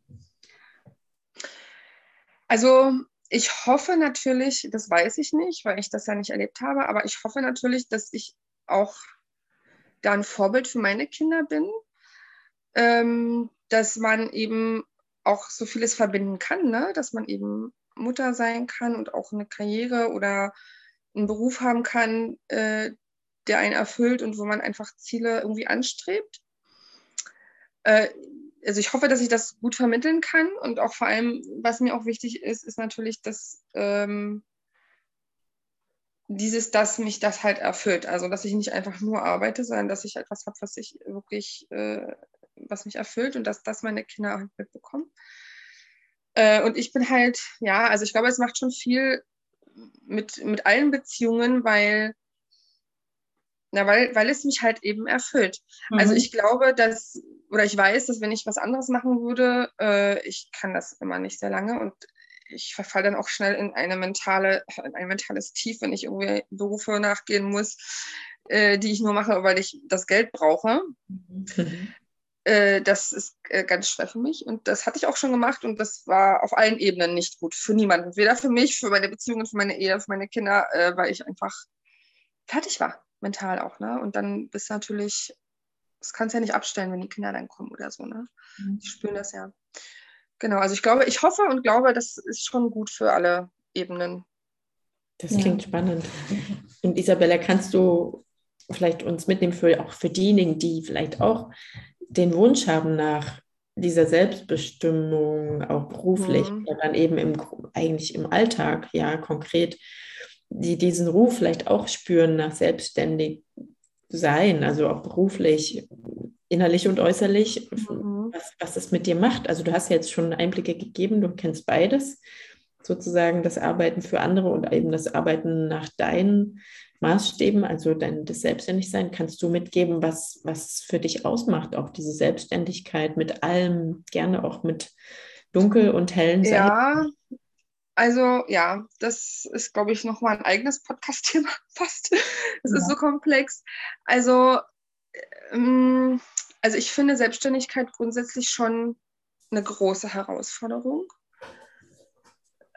Also ich hoffe natürlich, das weiß ich nicht, weil ich das ja nicht erlebt habe, aber ich hoffe natürlich, dass ich auch da ein Vorbild für meine Kinder bin, ähm, dass man eben auch so vieles verbinden kann, ne? dass man eben Mutter sein kann und auch eine Karriere oder einen Beruf haben kann, äh, der einen erfüllt und wo man einfach Ziele irgendwie anstrebt. Äh, also ich hoffe, dass ich das gut vermitteln kann und auch vor allem, was mir auch wichtig ist, ist natürlich, dass ähm, dieses, dass mich das halt erfüllt. Also, dass ich nicht einfach nur arbeite, sondern dass ich etwas habe, was ich wirklich, äh, was mich erfüllt und dass das meine Kinder halt mitbekommen. Äh, und ich bin halt, ja, also ich glaube, es macht schon viel mit, mit allen Beziehungen, weil, na, weil, weil es mich halt eben erfüllt. Also mhm. Also ich glaube, dass, oder ich weiß, dass wenn ich was anderes machen würde, äh, ich kann das immer nicht sehr lange und ich verfalle dann auch schnell in eine mentale, in ein mentales Tief, wenn ich irgendwie Berufe nachgehen muss, äh, die ich nur mache, weil ich das Geld brauche. Mhm. Äh, das ist äh, ganz schwer für mich und das hatte ich auch schon gemacht und das war auf allen Ebenen nicht gut für niemanden. Weder für mich, für meine Beziehungen, für meine Ehe, für meine Kinder, äh, weil ich einfach fertig war, mental auch. Ne? Und dann bist du natürlich, das kannst du ja nicht abstellen, wenn die Kinder dann kommen oder so. Ne? Mhm. Die spüren das ja. Genau, also ich glaube, ich hoffe und glaube, das ist schon gut für alle Ebenen. Das klingt ja. spannend. Und Isabella, kannst du vielleicht uns mitnehmen für auch für diejenigen, die vielleicht auch den Wunsch haben nach dieser Selbstbestimmung, auch beruflich, mhm. dann eben im, eigentlich im Alltag, ja, konkret, die diesen Ruf vielleicht auch spüren nach selbstständig sein, also auch beruflich, innerlich und äußerlich, mhm. was, was das mit dir macht. Also du hast jetzt schon Einblicke gegeben, du kennst beides, sozusagen das Arbeiten für andere und eben das Arbeiten nach deinen Maßstäben, also dein das Selbstständigsein, kannst du mitgeben, was, was für dich ausmacht, auch diese Selbstständigkeit mit allem, gerne auch mit dunkel und hellen Seiten? Ja, also ja, das ist, glaube ich, nochmal ein eigenes Podcast-Thema fast. Es ja. ist so komplex. Also ähm, also ich finde Selbstständigkeit grundsätzlich schon eine große Herausforderung.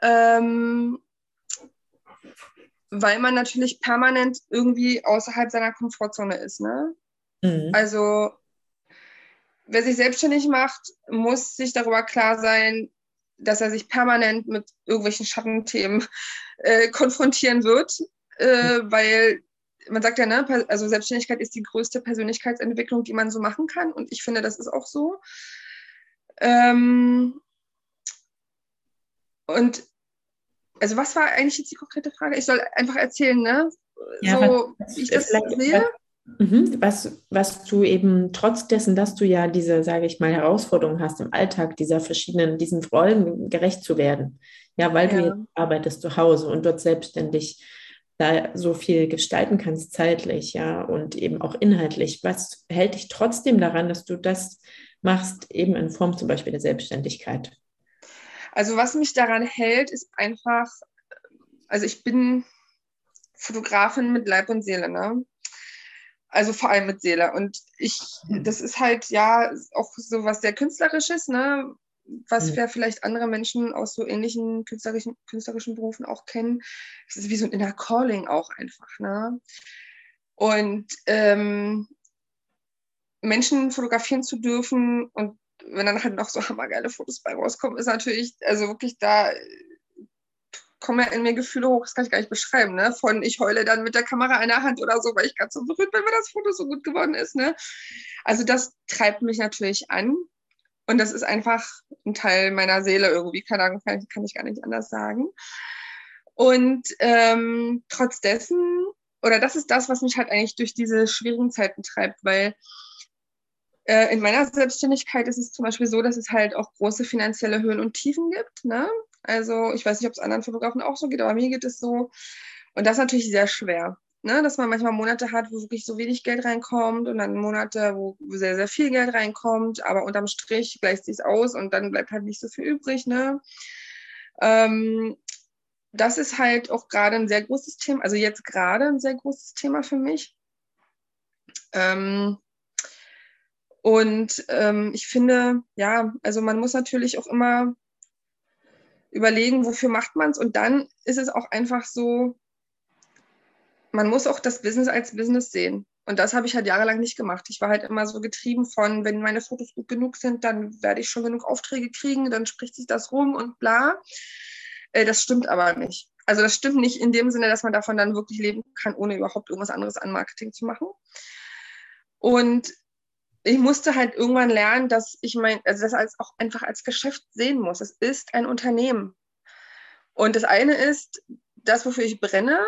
Ähm, weil man natürlich permanent irgendwie außerhalb seiner Komfortzone ist. Ne? Mhm. Also wer sich selbstständig macht, muss sich darüber klar sein, dass er sich permanent mit irgendwelchen Schattenthemen äh, konfrontieren wird, äh, weil man sagt ja, ne, also Selbstständigkeit ist die größte Persönlichkeitsentwicklung, die man so machen kann. Und ich finde, das ist auch so. Ähm, und also was war eigentlich jetzt die konkrete Frage? Ich soll einfach erzählen, ne? Ja, so, was, wie ich das sehe. Mhm, was, was du eben trotz dessen, dass du ja diese, sage ich mal, Herausforderungen hast im Alltag, dieser verschiedenen, diesen Rollen gerecht zu werden, ja, weil ja. du arbeitest zu Hause und dort selbstständig da so viel gestalten kannst zeitlich, ja, und eben auch inhaltlich. Was hält dich trotzdem daran, dass du das machst, eben in Form zum Beispiel der Selbstständigkeit? Also was mich daran hält, ist einfach, also ich bin Fotografin mit Leib und Seele, ne? Also vor allem mit Seele. Und ich, das ist halt ja auch so was sehr Künstlerisches, ne? was ja. wir vielleicht andere Menschen aus so ähnlichen künstlerischen, künstlerischen Berufen auch kennen. Es ist wie so ein Inner Calling auch einfach. Ne? Und ähm, Menschen fotografieren zu dürfen und wenn dann halt noch so hammergeile Fotos bei rauskommen, ist natürlich, also wirklich da kommen ja in mir Gefühle hoch, das kann ich gar nicht beschreiben, ne? Von ich heule dann mit der Kamera in der Hand oder so, weil ich ganz so berührt bin, wenn das Foto so gut geworden ist, ne? Also das treibt mich natürlich an. Und das ist einfach ein Teil meiner Seele irgendwie, keine Ahnung, kann, kann ich gar nicht anders sagen. Und ähm, trotz dessen, oder das ist das, was mich halt eigentlich durch diese schwierigen Zeiten treibt, weil äh, in meiner Selbstständigkeit ist es zum Beispiel so, dass es halt auch große finanzielle Höhen und Tiefen gibt. Ne? Also ich weiß nicht, ob es anderen Fotografen auch so geht, aber mir geht es so. Und das ist natürlich sehr schwer ne, dass man manchmal Monate hat, wo wirklich so wenig Geld reinkommt und dann Monate, wo sehr, sehr viel Geld reinkommt, aber unterm Strich gleicht sich aus und dann bleibt halt nicht so viel übrig. Ne? Ähm, das ist halt auch gerade ein sehr großes Thema, also jetzt gerade ein sehr großes Thema für mich. Ähm, und ähm, ich finde, ja, also man muss natürlich auch immer überlegen, wofür macht man es. Und dann ist es auch einfach so, man muss auch das Business als Business sehen. Und das habe ich halt jahrelang nicht gemacht. Ich war halt immer so getrieben von, wenn meine Fotos gut genug sind, dann werde ich schon genug Aufträge kriegen, dann spricht sich das rum und bla. Äh, das stimmt aber nicht. Also das stimmt nicht in dem Sinne, dass man davon dann wirklich leben kann, ohne überhaupt irgendwas anderes an Marketing zu machen. Und ich musste halt irgendwann lernen, dass ich mein, also das als auch einfach als Geschäft sehen muss. Es ist ein Unternehmen. Und das eine ist das, wofür ich brenne,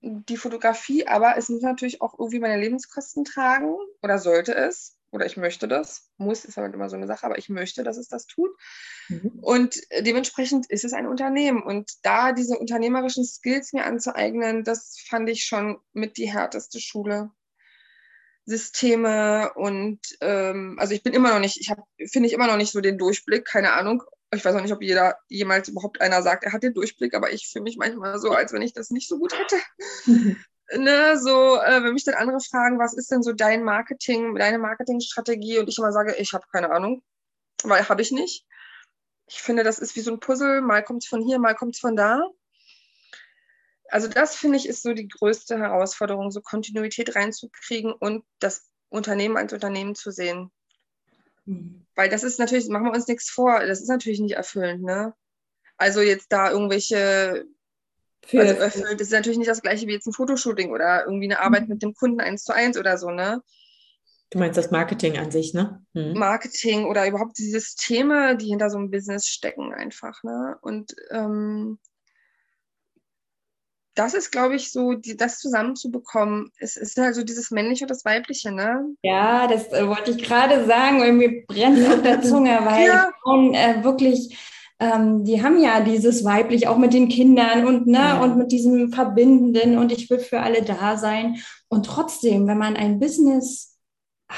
die Fotografie, aber es muss natürlich auch irgendwie meine Lebenskosten tragen oder sollte es oder ich möchte das. Muss ist halt immer so eine Sache, aber ich möchte, dass es das tut. Mhm. Und dementsprechend ist es ein Unternehmen. Und da diese unternehmerischen Skills mir anzueignen, das fand ich schon mit die härteste Schule. Systeme und ähm, also ich bin immer noch nicht, ich habe, finde ich immer noch nicht so den Durchblick, keine Ahnung. Ich weiß auch nicht, ob jeder jemals überhaupt einer sagt, er hat den Durchblick, aber ich fühle mich manchmal so, als wenn ich das nicht so gut hätte. Mhm. Ne, so, äh, wenn mich dann andere fragen, was ist denn so dein Marketing, deine Marketingstrategie und ich immer sage, ich habe keine Ahnung, weil habe ich nicht. Ich finde, das ist wie so ein Puzzle, mal kommt es von hier, mal kommt es von da. Also das finde ich ist so die größte Herausforderung, so Kontinuität reinzukriegen und das Unternehmen als Unternehmen zu sehen. Mhm. Weil das ist natürlich, machen wir uns nichts vor, das ist natürlich nicht erfüllend, ne? Also jetzt da irgendwelche für, also erfüllt, das ist natürlich nicht das gleiche wie jetzt ein Fotoshooting oder irgendwie eine Arbeit mhm. mit dem Kunden eins zu eins oder so, ne? Du meinst das Marketing an sich, ne? Mhm. Marketing oder überhaupt die Systeme, die hinter so einem Business stecken, einfach, ne? Und ähm, das ist, glaube ich, so, die, das zusammenzubekommen. Es ist halt so dieses Männliche und das Weibliche, ne? Ja, das äh, wollte ich gerade sagen, mir brennt auf der Zunge, weil ja. Frauen äh, wirklich, ähm, die haben ja dieses Weiblich auch mit den Kindern und, ne, ja. und mit diesem Verbindenden und ich will für alle da sein. Und trotzdem, wenn man ein Business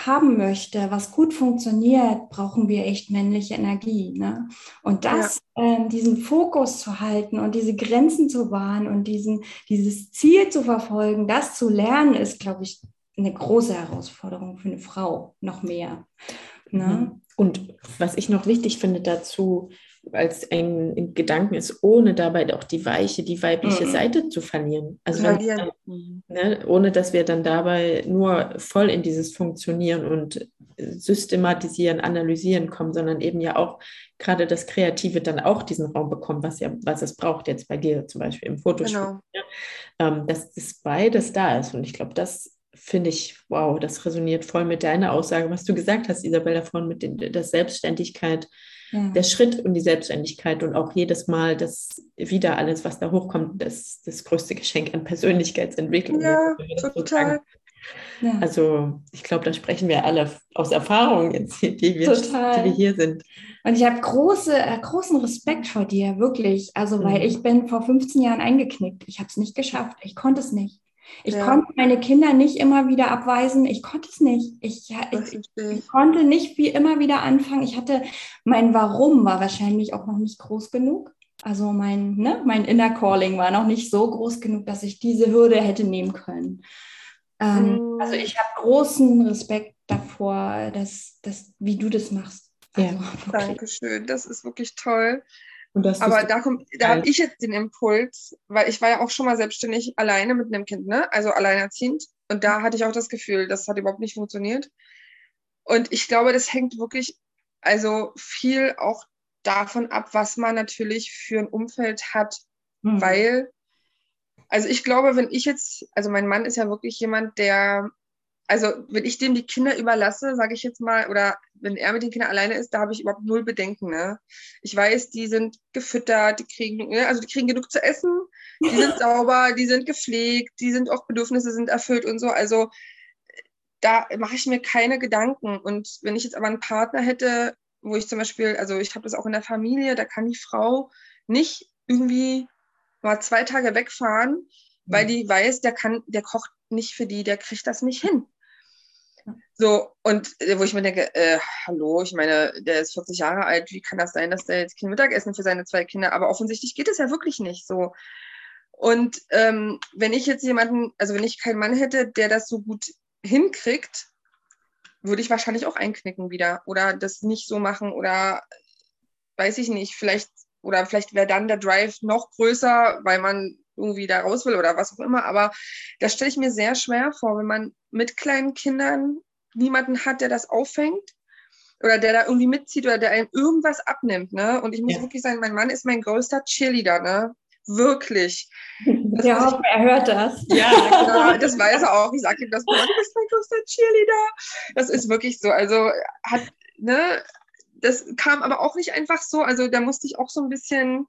haben möchte, was gut funktioniert, brauchen wir echt männliche Energie. Ne? Und das, ja. ähm, diesen Fokus zu halten und diese Grenzen zu wahren und diesen, dieses Ziel zu verfolgen, das zu lernen, ist, glaube ich, eine große Herausforderung für eine Frau, noch mehr. Ne? Mhm. Und was ich noch wichtig finde dazu, als ein Gedanken ist, ohne dabei auch die weiche, die weibliche mhm. Seite zu verlieren. Also verlieren. Dann, ne, ohne dass wir dann dabei nur voll in dieses Funktionieren und Systematisieren, Analysieren kommen, sondern eben ja auch gerade das Kreative dann auch diesen Raum bekommt, was ja, was es braucht jetzt bei dir zum Beispiel im Fotoshop. Genau. Ja, ähm, dass das beides da ist. Und ich glaube, das finde ich, wow, das resoniert voll mit deiner Aussage, was du gesagt hast, Isabella, vorhin mit den, der Selbstständigkeit ja. der Schritt und die Selbstständigkeit und auch jedes Mal das wieder alles, was da hochkommt, das, das größte Geschenk an Persönlichkeitsentwicklung. Ja, total. Ja. Also ich glaube, da sprechen wir alle aus Erfahrung jetzt, die wir, die wir hier sind. Und ich habe große, äh, großen Respekt vor dir, wirklich. Also, weil mhm. ich bin vor 15 Jahren eingeknickt. Ich habe es nicht geschafft. Ich konnte es nicht. Ich ja. konnte meine Kinder nicht immer wieder abweisen. Ich konnte es nicht. Ich, ich, ich, konnte nicht wie immer wieder anfangen. Ich hatte, mein Warum war wahrscheinlich auch noch nicht groß genug. Also mein, ne, mein Inner Calling war noch nicht so groß genug, dass ich diese Hürde hätte nehmen können. Ähm, mm. Also ich habe großen Respekt davor, dass, dass, wie du das machst. Also, ja, Dankeschön, das ist wirklich toll. Aber da, da habe ich jetzt den Impuls, weil ich war ja auch schon mal selbstständig alleine mit einem Kind, ne? also alleinerziehend. Und da hatte ich auch das Gefühl, das hat überhaupt nicht funktioniert. Und ich glaube, das hängt wirklich also viel auch davon ab, was man natürlich für ein Umfeld hat, mhm. weil, also ich glaube, wenn ich jetzt, also mein Mann ist ja wirklich jemand, der also wenn ich dem die Kinder überlasse, sage ich jetzt mal, oder wenn er mit den Kindern alleine ist, da habe ich überhaupt null Bedenken. Ne? Ich weiß, die sind gefüttert, die kriegen, ne, also die kriegen genug zu essen, die sind sauber, die sind gepflegt, die sind auch Bedürfnisse sind erfüllt und so. Also da mache ich mir keine Gedanken. Und wenn ich jetzt aber einen Partner hätte, wo ich zum Beispiel, also ich habe das auch in der Familie, da kann die Frau nicht irgendwie mal zwei Tage wegfahren, weil mhm. die weiß, der kann, der kocht nicht für die, der kriegt das nicht hin. So, und äh, wo ich mir denke, äh, hallo, ich meine, der ist 40 Jahre alt, wie kann das sein, dass der jetzt kein Mittagessen für seine zwei Kinder, aber offensichtlich geht es ja wirklich nicht so. Und ähm, wenn ich jetzt jemanden, also wenn ich keinen Mann hätte, der das so gut hinkriegt, würde ich wahrscheinlich auch einknicken wieder oder das nicht so machen oder weiß ich nicht, vielleicht, oder vielleicht wäre dann der Drive noch größer, weil man irgendwie da raus will oder was auch immer. Aber das stelle ich mir sehr schwer vor, wenn man mit kleinen Kindern niemanden hat, der das auffängt oder der da irgendwie mitzieht oder der einem irgendwas abnimmt. Ne? Und ich muss ja. wirklich sagen, mein Mann ist mein größter Cheerleader. Ne? Wirklich. Das ja, hoffe, er hört das. Ja, genau, das weiß er auch. Ich sage ihm das du bist mein größter Cheerleader. Das ist wirklich so. Also hat, ne, das kam aber auch nicht einfach so. Also da musste ich auch so ein bisschen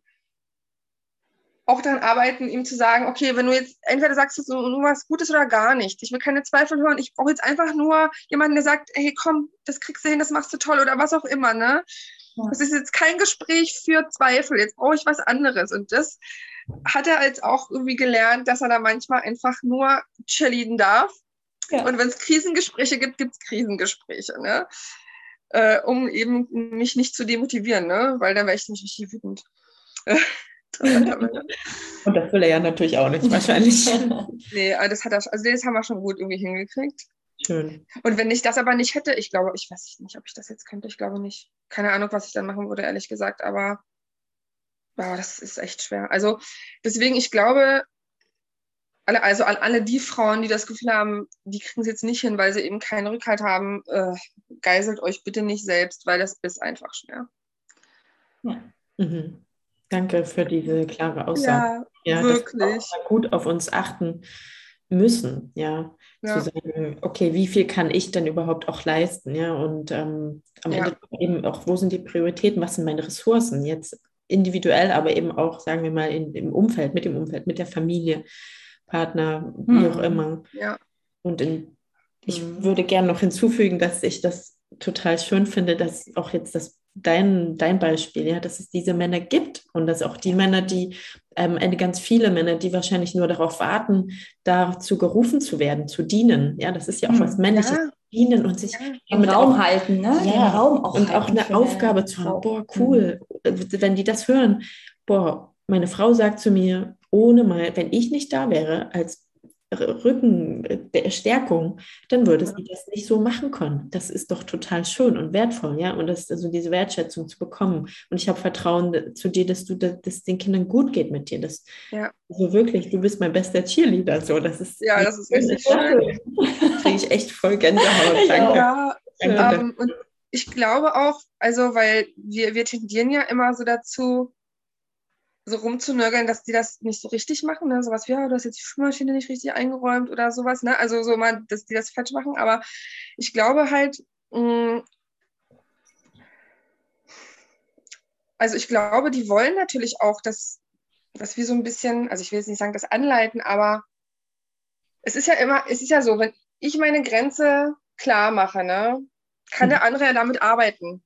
auch daran arbeiten, ihm zu sagen, okay, wenn du jetzt entweder sagst du nur was Gutes oder gar nicht. Ich will keine Zweifel hören. Ich brauche jetzt einfach nur jemanden, der sagt, hey, komm, das kriegst du hin, das machst du toll oder was auch immer, ne? Ja. Das ist jetzt kein Gespräch für Zweifel. Jetzt brauche ich was anderes. Und das hat er jetzt auch irgendwie gelernt, dass er da manchmal einfach nur cheerleaden darf. Ja. Und wenn es Krisengespräche gibt, gibt es Krisengespräche, ne? Äh, um eben mich nicht zu demotivieren, ne? Weil dann wäre ich nicht richtig wütend. Und das will er ja natürlich auch nicht, wahrscheinlich. nee, das hat er, also das haben wir schon gut irgendwie hingekriegt. Schön. Und wenn ich das aber nicht hätte, ich glaube, ich weiß nicht, ob ich das jetzt könnte, ich glaube nicht. Keine Ahnung, was ich dann machen würde, ehrlich gesagt, aber wow, das ist echt schwer. Also deswegen, ich glaube, alle, also alle die Frauen, die das Gefühl haben, die kriegen es jetzt nicht hin, weil sie eben keinen Rückhalt haben, äh, geißelt euch bitte nicht selbst, weil das ist einfach schwer. Ja. Mhm. Danke für diese klare Aussage. Ja, ja wirklich. Dass wir gut auf uns achten müssen, ja. ja. Zu sagen, okay, wie viel kann ich denn überhaupt auch leisten, ja, und ähm, am ja. Ende eben auch, wo sind die Prioritäten, was sind meine Ressourcen, jetzt individuell, aber eben auch, sagen wir mal, in, im Umfeld, mit dem Umfeld, mit der Familie, Partner, wie hm. auch immer. Ja. Und in, ich hm. würde gerne noch hinzufügen, dass ich das total schön finde, dass auch jetzt das dein, dein Beispiel, ja, dass es diese Männer gibt und dass auch die Männer, die ähm, ganz viele Männer, die wahrscheinlich nur darauf warten, dazu gerufen zu werden, zu dienen. Ja, das ist ja auch hm, was Männliches. Ja. Dienen und sich ja, den Raum auch, halten, ne? Ja, den Raum auch und auch eine Aufgabe zu haben. Boah, cool. Mhm. Wenn die das hören, boah, meine Frau sagt zu mir, ohne mal, wenn ich nicht da wäre als Rückenstärkung, dann würde sie das nicht so machen können. Das ist doch total schön und wertvoll, ja. Und das, also diese Wertschätzung zu bekommen. Und ich habe Vertrauen zu dir, dass du, dass, dass den Kindern gut geht mit dir. Das, ja. Also wirklich, du bist mein bester Cheerleader. So, das ist ja, das ist richtig schön. Kriege ich echt voll Gänsehaut. Danke. Ja, Danke. Ähm, und ich glaube auch, also weil wir, wir tendieren ja immer so dazu, so rumzunörgeln, dass die das nicht so richtig machen, ne? sowas wie, ja, du hast jetzt die Spülmaschine nicht richtig eingeräumt oder sowas, ne? also so mal, dass die das falsch machen, aber ich glaube halt, mh, mm, also ich glaube, die wollen natürlich auch, dass, dass wir so ein bisschen, also ich will jetzt nicht sagen, das anleiten, aber es ist ja immer, es ist ja so, wenn ich meine Grenze klar mache, ne, kann der andere ja damit arbeiten.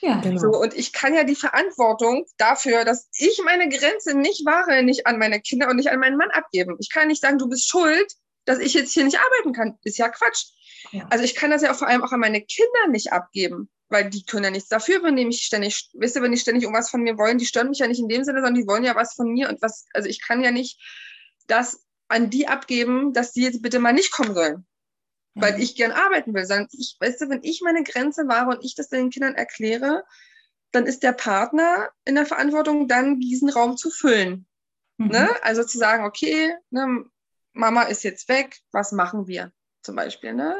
Ja, genau. So, und ich kann ja die Verantwortung dafür, dass ich meine Grenze nicht wahre, nicht an meine Kinder und nicht an meinen Mann abgeben. Ich kann nicht sagen, du bist schuld, dass ich jetzt hier nicht arbeiten kann. Ist ja Quatsch. Ja. Also ich kann das ja auch vor allem auch an meine Kinder nicht abgeben, weil die können ja nichts dafür, wenn die mich ständig, wisst ihr, wenn die ständig irgendwas von mir wollen, die stören mich ja nicht in dem Sinne, sondern die wollen ja was von mir und was, also ich kann ja nicht das an die abgeben, dass die jetzt bitte mal nicht kommen sollen weil mhm. ich gern arbeiten will, sondern ich, weißt du, wenn ich meine Grenze wahre und ich das den Kindern erkläre, dann ist der Partner in der Verantwortung, dann diesen Raum zu füllen. Mhm. Ne? Also zu sagen, okay, ne, Mama ist jetzt weg, was machen wir zum Beispiel? Ne?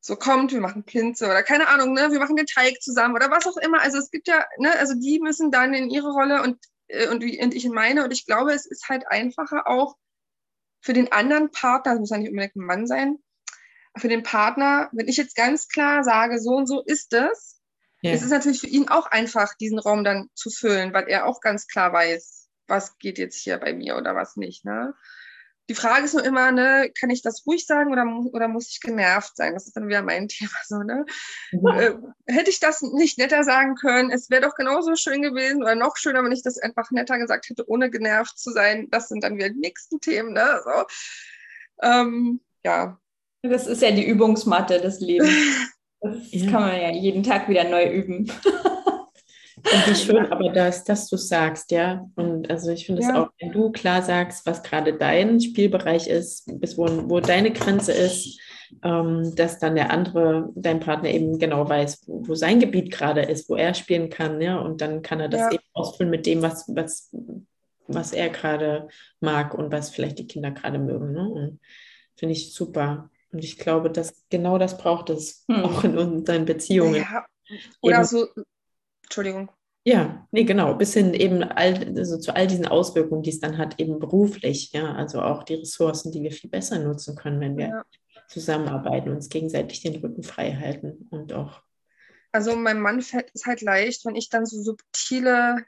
So kommt, wir machen Pinze oder keine Ahnung, ne, wir machen den Teig zusammen oder was auch immer. Also es gibt ja, ne, also die müssen dann in ihre Rolle und, äh, und, und ich in meine. Und ich glaube, es ist halt einfacher auch für den anderen Partner, das muss ja nicht unbedingt ein Mann sein, für den Partner, wenn ich jetzt ganz klar sage, so und so ist es, ja. ist es natürlich für ihn auch einfach, diesen Raum dann zu füllen, weil er auch ganz klar weiß, was geht jetzt hier bei mir oder was nicht. Ne? Die Frage ist nur immer, ne, kann ich das ruhig sagen oder, oder muss ich genervt sein? Das ist dann wieder mein Thema. So, ne? Ja. Äh, hätte ich das nicht netter sagen können, es wäre doch genauso schön gewesen oder noch schöner, wenn ich das einfach netter gesagt hätte, ohne genervt zu sein. Das sind dann wieder die nächsten Themen. Ne? So. Ähm, ja, das ist ja die Übungsmatte des Lebens. Das ja. kann man ja jeden Tag wieder neu üben. Und wie schön aber das, dass du sagst, ja. Und also ich finde es ja. auch, wenn du klar sagst, was gerade dein Spielbereich ist, bis wo, wo deine Grenze ist, ähm, dass dann der andere, dein Partner eben genau weiß, wo, wo sein Gebiet gerade ist, wo er spielen kann, ja. Und dann kann er das ja. eben ausfüllen mit dem, was, was, was er gerade mag und was vielleicht die Kinder gerade mögen. Ne? Finde ich super. Und ich glaube, dass genau das braucht es hm. auch in unseren Beziehungen. Ja. Oder Eben. so, Entschuldigung. Ja, nee, genau. Bis hin eben all, also zu all diesen Auswirkungen, die es dann hat, eben beruflich, ja, also auch die Ressourcen, die wir viel besser nutzen können, wenn wir ja. zusammenarbeiten, uns gegenseitig den Rücken frei halten und auch. Also meinem Mann fällt es halt leicht, wenn ich dann so subtile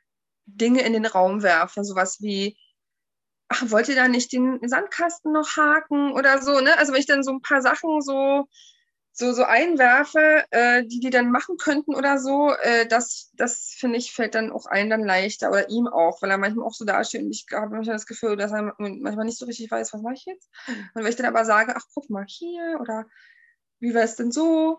Dinge in den Raum werfe, sowas wie, ach, wollt ihr da nicht den Sandkasten noch haken oder so, ne? Also wenn ich dann so ein paar Sachen so so, so einwerfe, äh, die die dann machen könnten oder so, äh, das, das finde ich, fällt dann auch allen dann leichter oder ihm auch, weil er manchmal auch so dasteht und ich habe manchmal das Gefühl, dass er manchmal nicht so richtig weiß, was mache ich jetzt. Und wenn ich dann aber sage, ach, guck mal hier oder wie wäre es denn so,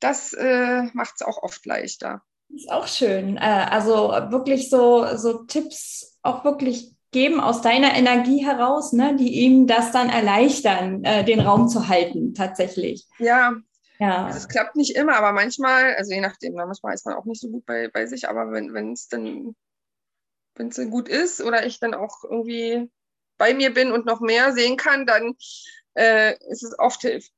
das äh, macht es auch oft leichter. Ist auch schön. Äh, also wirklich so, so Tipps auch wirklich geben aus deiner Energie heraus, ne, die ihm das dann erleichtern, äh, den Raum zu halten, tatsächlich. Ja, ja. Also es klappt nicht immer, aber manchmal, also je nachdem, ne, manchmal ist man auch nicht so gut bei, bei sich, aber wenn es dann, wenn es dann gut ist oder ich dann auch irgendwie bei mir bin und noch mehr sehen kann, dann äh, ist es oft hilf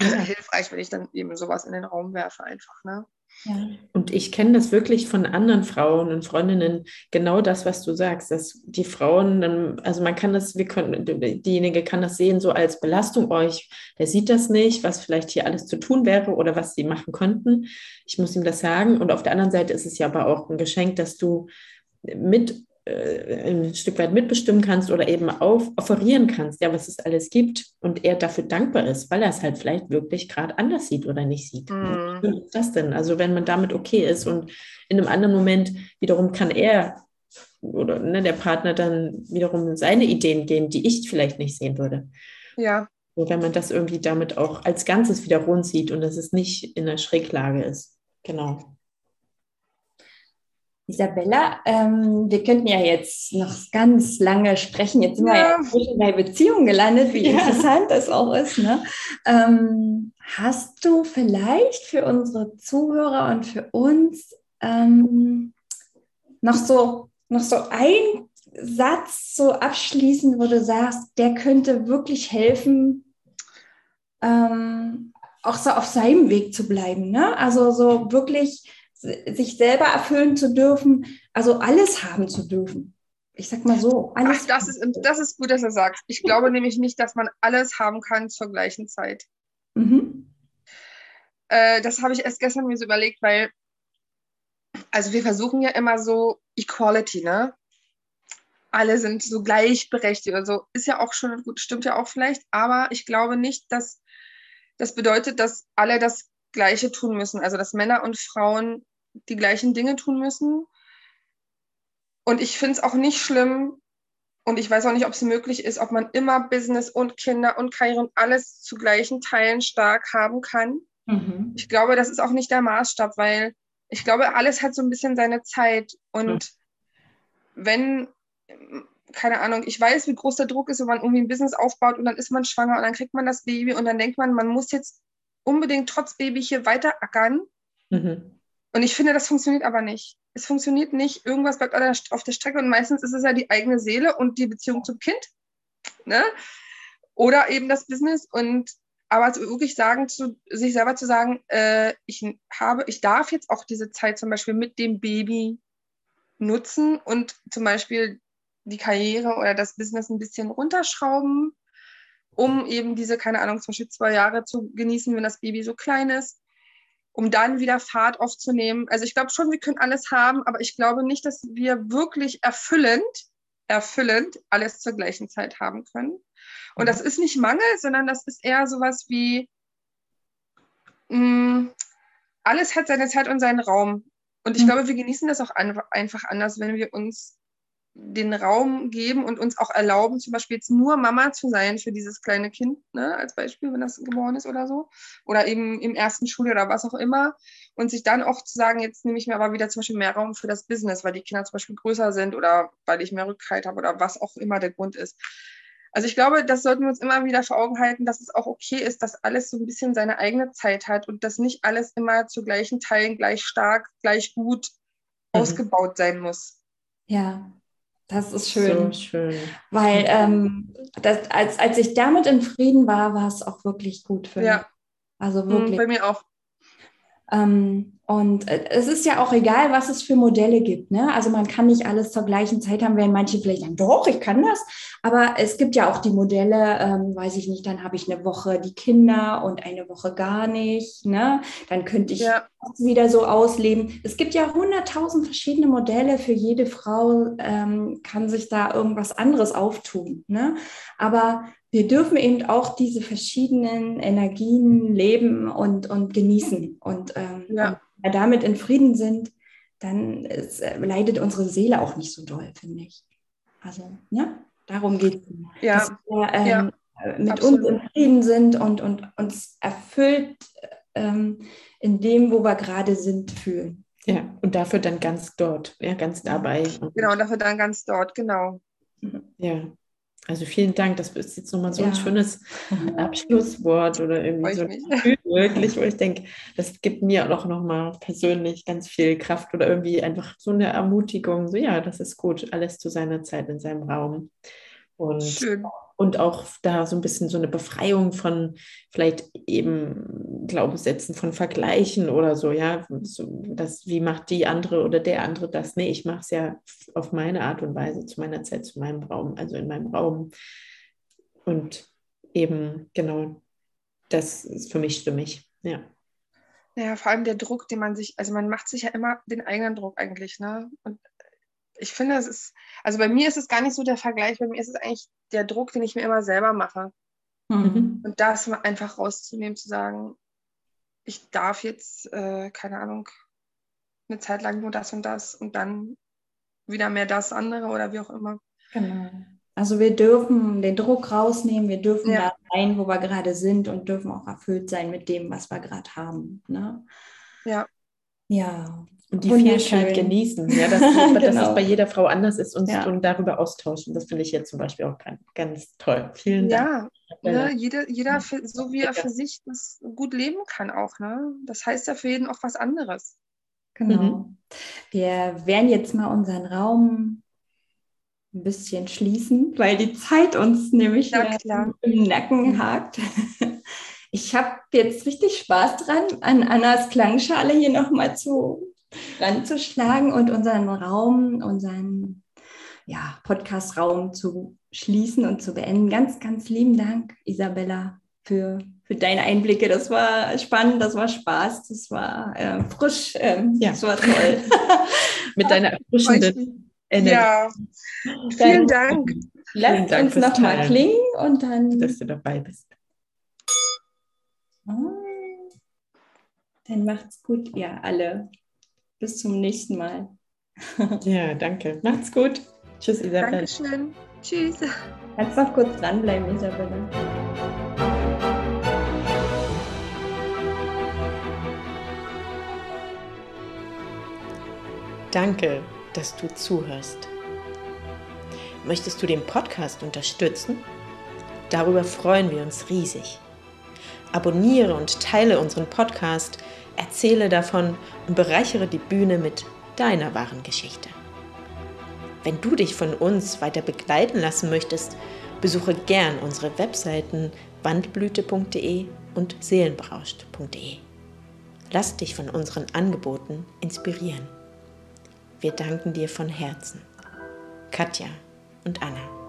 ja. hilfreich, wenn ich dann eben sowas in den Raum werfe, einfach. Ne? Ja. Und ich kenne das wirklich von anderen Frauen und Freundinnen, genau das, was du sagst, dass die Frauen, also man kann das, wir können, diejenige kann das sehen so als Belastung euch, der sieht das nicht, was vielleicht hier alles zu tun wäre oder was sie machen könnten. Ich muss ihm das sagen. Und auf der anderen Seite ist es ja aber auch ein Geschenk, dass du mit ein Stück weit mitbestimmen kannst oder eben auf, offerieren kannst, ja, was es alles gibt und er dafür dankbar ist, weil er es halt vielleicht wirklich gerade anders sieht oder nicht sieht. Mhm. Wie ist das denn? Also wenn man damit okay ist und in einem anderen Moment wiederum kann er oder ne, der Partner dann wiederum seine Ideen geben, die ich vielleicht nicht sehen würde. Ja. So, wenn man das irgendwie damit auch als Ganzes wieder rund sieht und dass es nicht in der Schräglage ist. Genau. Isabella, ähm, wir könnten ja jetzt noch ganz lange sprechen. Jetzt sind ja. wir ja zwischen bei Beziehungen gelandet, wie ja. interessant das auch ist. Ne? Ähm, hast du vielleicht für unsere Zuhörer und für uns ähm, noch so noch so ein Satz so abschließend, wo du sagst, der könnte wirklich helfen, ähm, auch so auf seinem Weg zu bleiben. Ne? Also so wirklich sich selber erfüllen zu dürfen, also alles haben zu dürfen. Ich sag mal so, alles. Ach, das, ist, das ist gut, dass du sagst. Ich glaube nämlich nicht, dass man alles haben kann zur gleichen Zeit. Mhm. Äh, das habe ich erst gestern mir so überlegt, weil, also wir versuchen ja immer so Equality, ne? Alle sind so gleichberechtigt oder so. Ist ja auch schon gut, stimmt ja auch vielleicht, aber ich glaube nicht, dass das bedeutet, dass alle das Gleiche tun müssen. Also dass Männer und Frauen die gleichen Dinge tun müssen. Und ich finde es auch nicht schlimm, und ich weiß auch nicht, ob es möglich ist, ob man immer Business und Kinder und Karriere und alles zu gleichen Teilen stark haben kann. Mhm. Ich glaube, das ist auch nicht der Maßstab, weil ich glaube, alles hat so ein bisschen seine Zeit. Und mhm. wenn, keine Ahnung, ich weiß, wie groß der Druck ist, wenn man irgendwie ein Business aufbaut und dann ist man schwanger und dann kriegt man das Baby und dann denkt man, man muss jetzt unbedingt trotz Baby hier weiter ackern. Mhm. Und ich finde, das funktioniert aber nicht. Es funktioniert nicht. Irgendwas bleibt auf der Strecke und meistens ist es ja die eigene Seele und die Beziehung zum Kind. Ne? Oder eben das Business. Und aber wirklich sagen, zu sich selber zu sagen, äh, ich habe, ich darf jetzt auch diese Zeit zum Beispiel mit dem Baby nutzen und zum Beispiel die Karriere oder das Business ein bisschen runterschrauben, um eben diese, keine Ahnung, zum Beispiel zwei Jahre zu genießen, wenn das Baby so klein ist um dann wieder Fahrt aufzunehmen. Also ich glaube schon, wir können alles haben, aber ich glaube nicht, dass wir wirklich erfüllend, erfüllend alles zur gleichen Zeit haben können. Und das ist nicht Mangel, sondern das ist eher sowas wie, mh, mm, alles hat seine Zeit und seinen Raum. Und ich mhm. glaube, wir genießen das auch einfach anders, wenn wir uns den Raum geben und uns auch erlauben, zum Beispiel jetzt nur Mama zu sein für dieses kleine Kind, ne, als Beispiel, wenn das geboren ist oder so, oder eben im ersten Schuljahr oder was auch immer, und sich dann auch zu sagen, jetzt nehme ich mir aber wieder zum Beispiel mehr Raum für das Business, weil die Kinder zum Beispiel größer sind oder weil ich mehr Rückhalt habe oder was auch immer der Grund ist. Also ich glaube, das sollten wir uns immer wieder vor Augen halten, dass es auch okay ist, dass alles so ein bisschen seine eigene Zeit hat und dass nicht alles immer zu gleichen Teilen gleich stark, gleich gut mhm. ausgebaut sein muss. Ja, das ist schön. So schön. Weil ähm, das, als, als ich damit in Frieden war, war es auch wirklich gut für ja. mich. Also wirklich. Bei mir auch. Ähm, Und äh, es ist ja auch egal, was es für Modelle gibt. Ne? Also man kann nicht alles zur gleichen Zeit haben, wenn manche vielleicht sagen, doch, ich kann das. Aber es gibt ja auch die Modelle, ähm, weiß ich nicht, dann habe ich eine Woche die Kinder und eine Woche gar nicht. Ne? Dann könnte ich ja. wieder so ausleben. Es gibt ja hunderttausend verschiedene Modelle. Für jede Frau ähm, kann sich da irgendwas anderes auftun. Ne? Aber wir dürfen eben auch diese verschiedenen Energien leben und, und genießen. Und, ähm, ja. Wir damit in Frieden sind, dann ist, äh, leidet unsere Seele auch nicht so doll, finde ich. Also, ne? Darum geht es. Ja. Dass wir ähm, ja. mit Absolut. uns in Frieden sind und, und uns erfüllt ähm, in dem, wo wir gerade sind, fühlen. Ja, und dafür dann ganz dort, ja, ganz dabei. Genau, dafür dann ganz dort, genau. Ja, also vielen Dank, das ist jetzt nochmal so ja. ein schönes Abschlusswort oder irgendwie so ein wirklich, wo ich denke, das gibt mir auch nochmal persönlich ganz viel Kraft oder irgendwie einfach so eine Ermutigung, so ja, das ist gut, alles zu seiner Zeit in seinem Raum. Und Schön und auch da so ein bisschen so eine Befreiung von vielleicht eben Glaubenssätzen von Vergleichen oder so, ja, so, das, wie macht die andere oder der andere das? Nee, ich mache es ja auf meine Art und Weise, zu meiner Zeit, zu meinem Raum, also in meinem Raum. Und eben, genau, das ist für mich stimmig, ja. Ja, vor allem der Druck, den man sich, also man macht sich ja immer den eigenen Druck eigentlich, ne? Und ich finde, es ist, also bei mir ist es gar nicht so der Vergleich, bei mir ist es eigentlich der Druck, den ich mir immer selber mache. Mhm. Und das einfach rauszunehmen, zu sagen, ich darf jetzt, äh, keine Ahnung, eine Zeit lang nur das und das und dann wieder mehr das andere oder wie auch immer. Genau. Also wir dürfen den Druck rausnehmen, wir dürfen ja. da sein, wo wir gerade sind und dürfen auch erfüllt sein mit dem, was wir gerade haben. Ne? Ja. Ja, und die Vielfalt genießen, ja, dass, genau. dass es bei jeder Frau anders ist und, ja. und darüber austauschen. Das finde ich jetzt zum Beispiel auch ganz, ganz toll. Vielen Dank. Ja, ne, jeder, jeder für, so wie er für sich das gut leben kann auch. Ne? Das heißt ja für jeden auch was anderes. Genau. Mhm. Wir werden jetzt mal unseren Raum ein bisschen schließen, weil die Zeit uns nämlich ja, im Nacken hakt. Ich habe jetzt richtig Spaß dran, an Annas Klangschale hier nochmal zu ranzuschlagen und unseren Raum, unseren ja, Podcast-Raum zu schließen und zu beenden. Ganz, ganz lieben Dank, Isabella, für, für deine Einblicke. Das war spannend, das war Spaß, das war äh, frisch, äh, ja. das war toll. Mit deiner erfrischenden Energie. Ja, vielen Dank. Lass uns nochmal klingen und dann. Dass du dabei bist. Oh. Dann macht's gut, ihr alle. Bis zum nächsten Mal. ja, danke. Macht's gut. Tschüss, Isabel. Dankeschön. Tschüss. Kannst noch kurz dranbleiben, Isabelle. Danke, dass du zuhörst. Möchtest du den Podcast unterstützen? Darüber freuen wir uns riesig. Abonniere und teile unseren Podcast erzähle davon und bereichere die Bühne mit deiner wahren Geschichte. Wenn du dich von uns weiter begleiten lassen möchtest, besuche gern unsere Webseiten wandblüte.de und seelenberauscht.de. Lass dich von unseren Angeboten inspirieren. Wir danken dir von Herzen. Katja und Anna.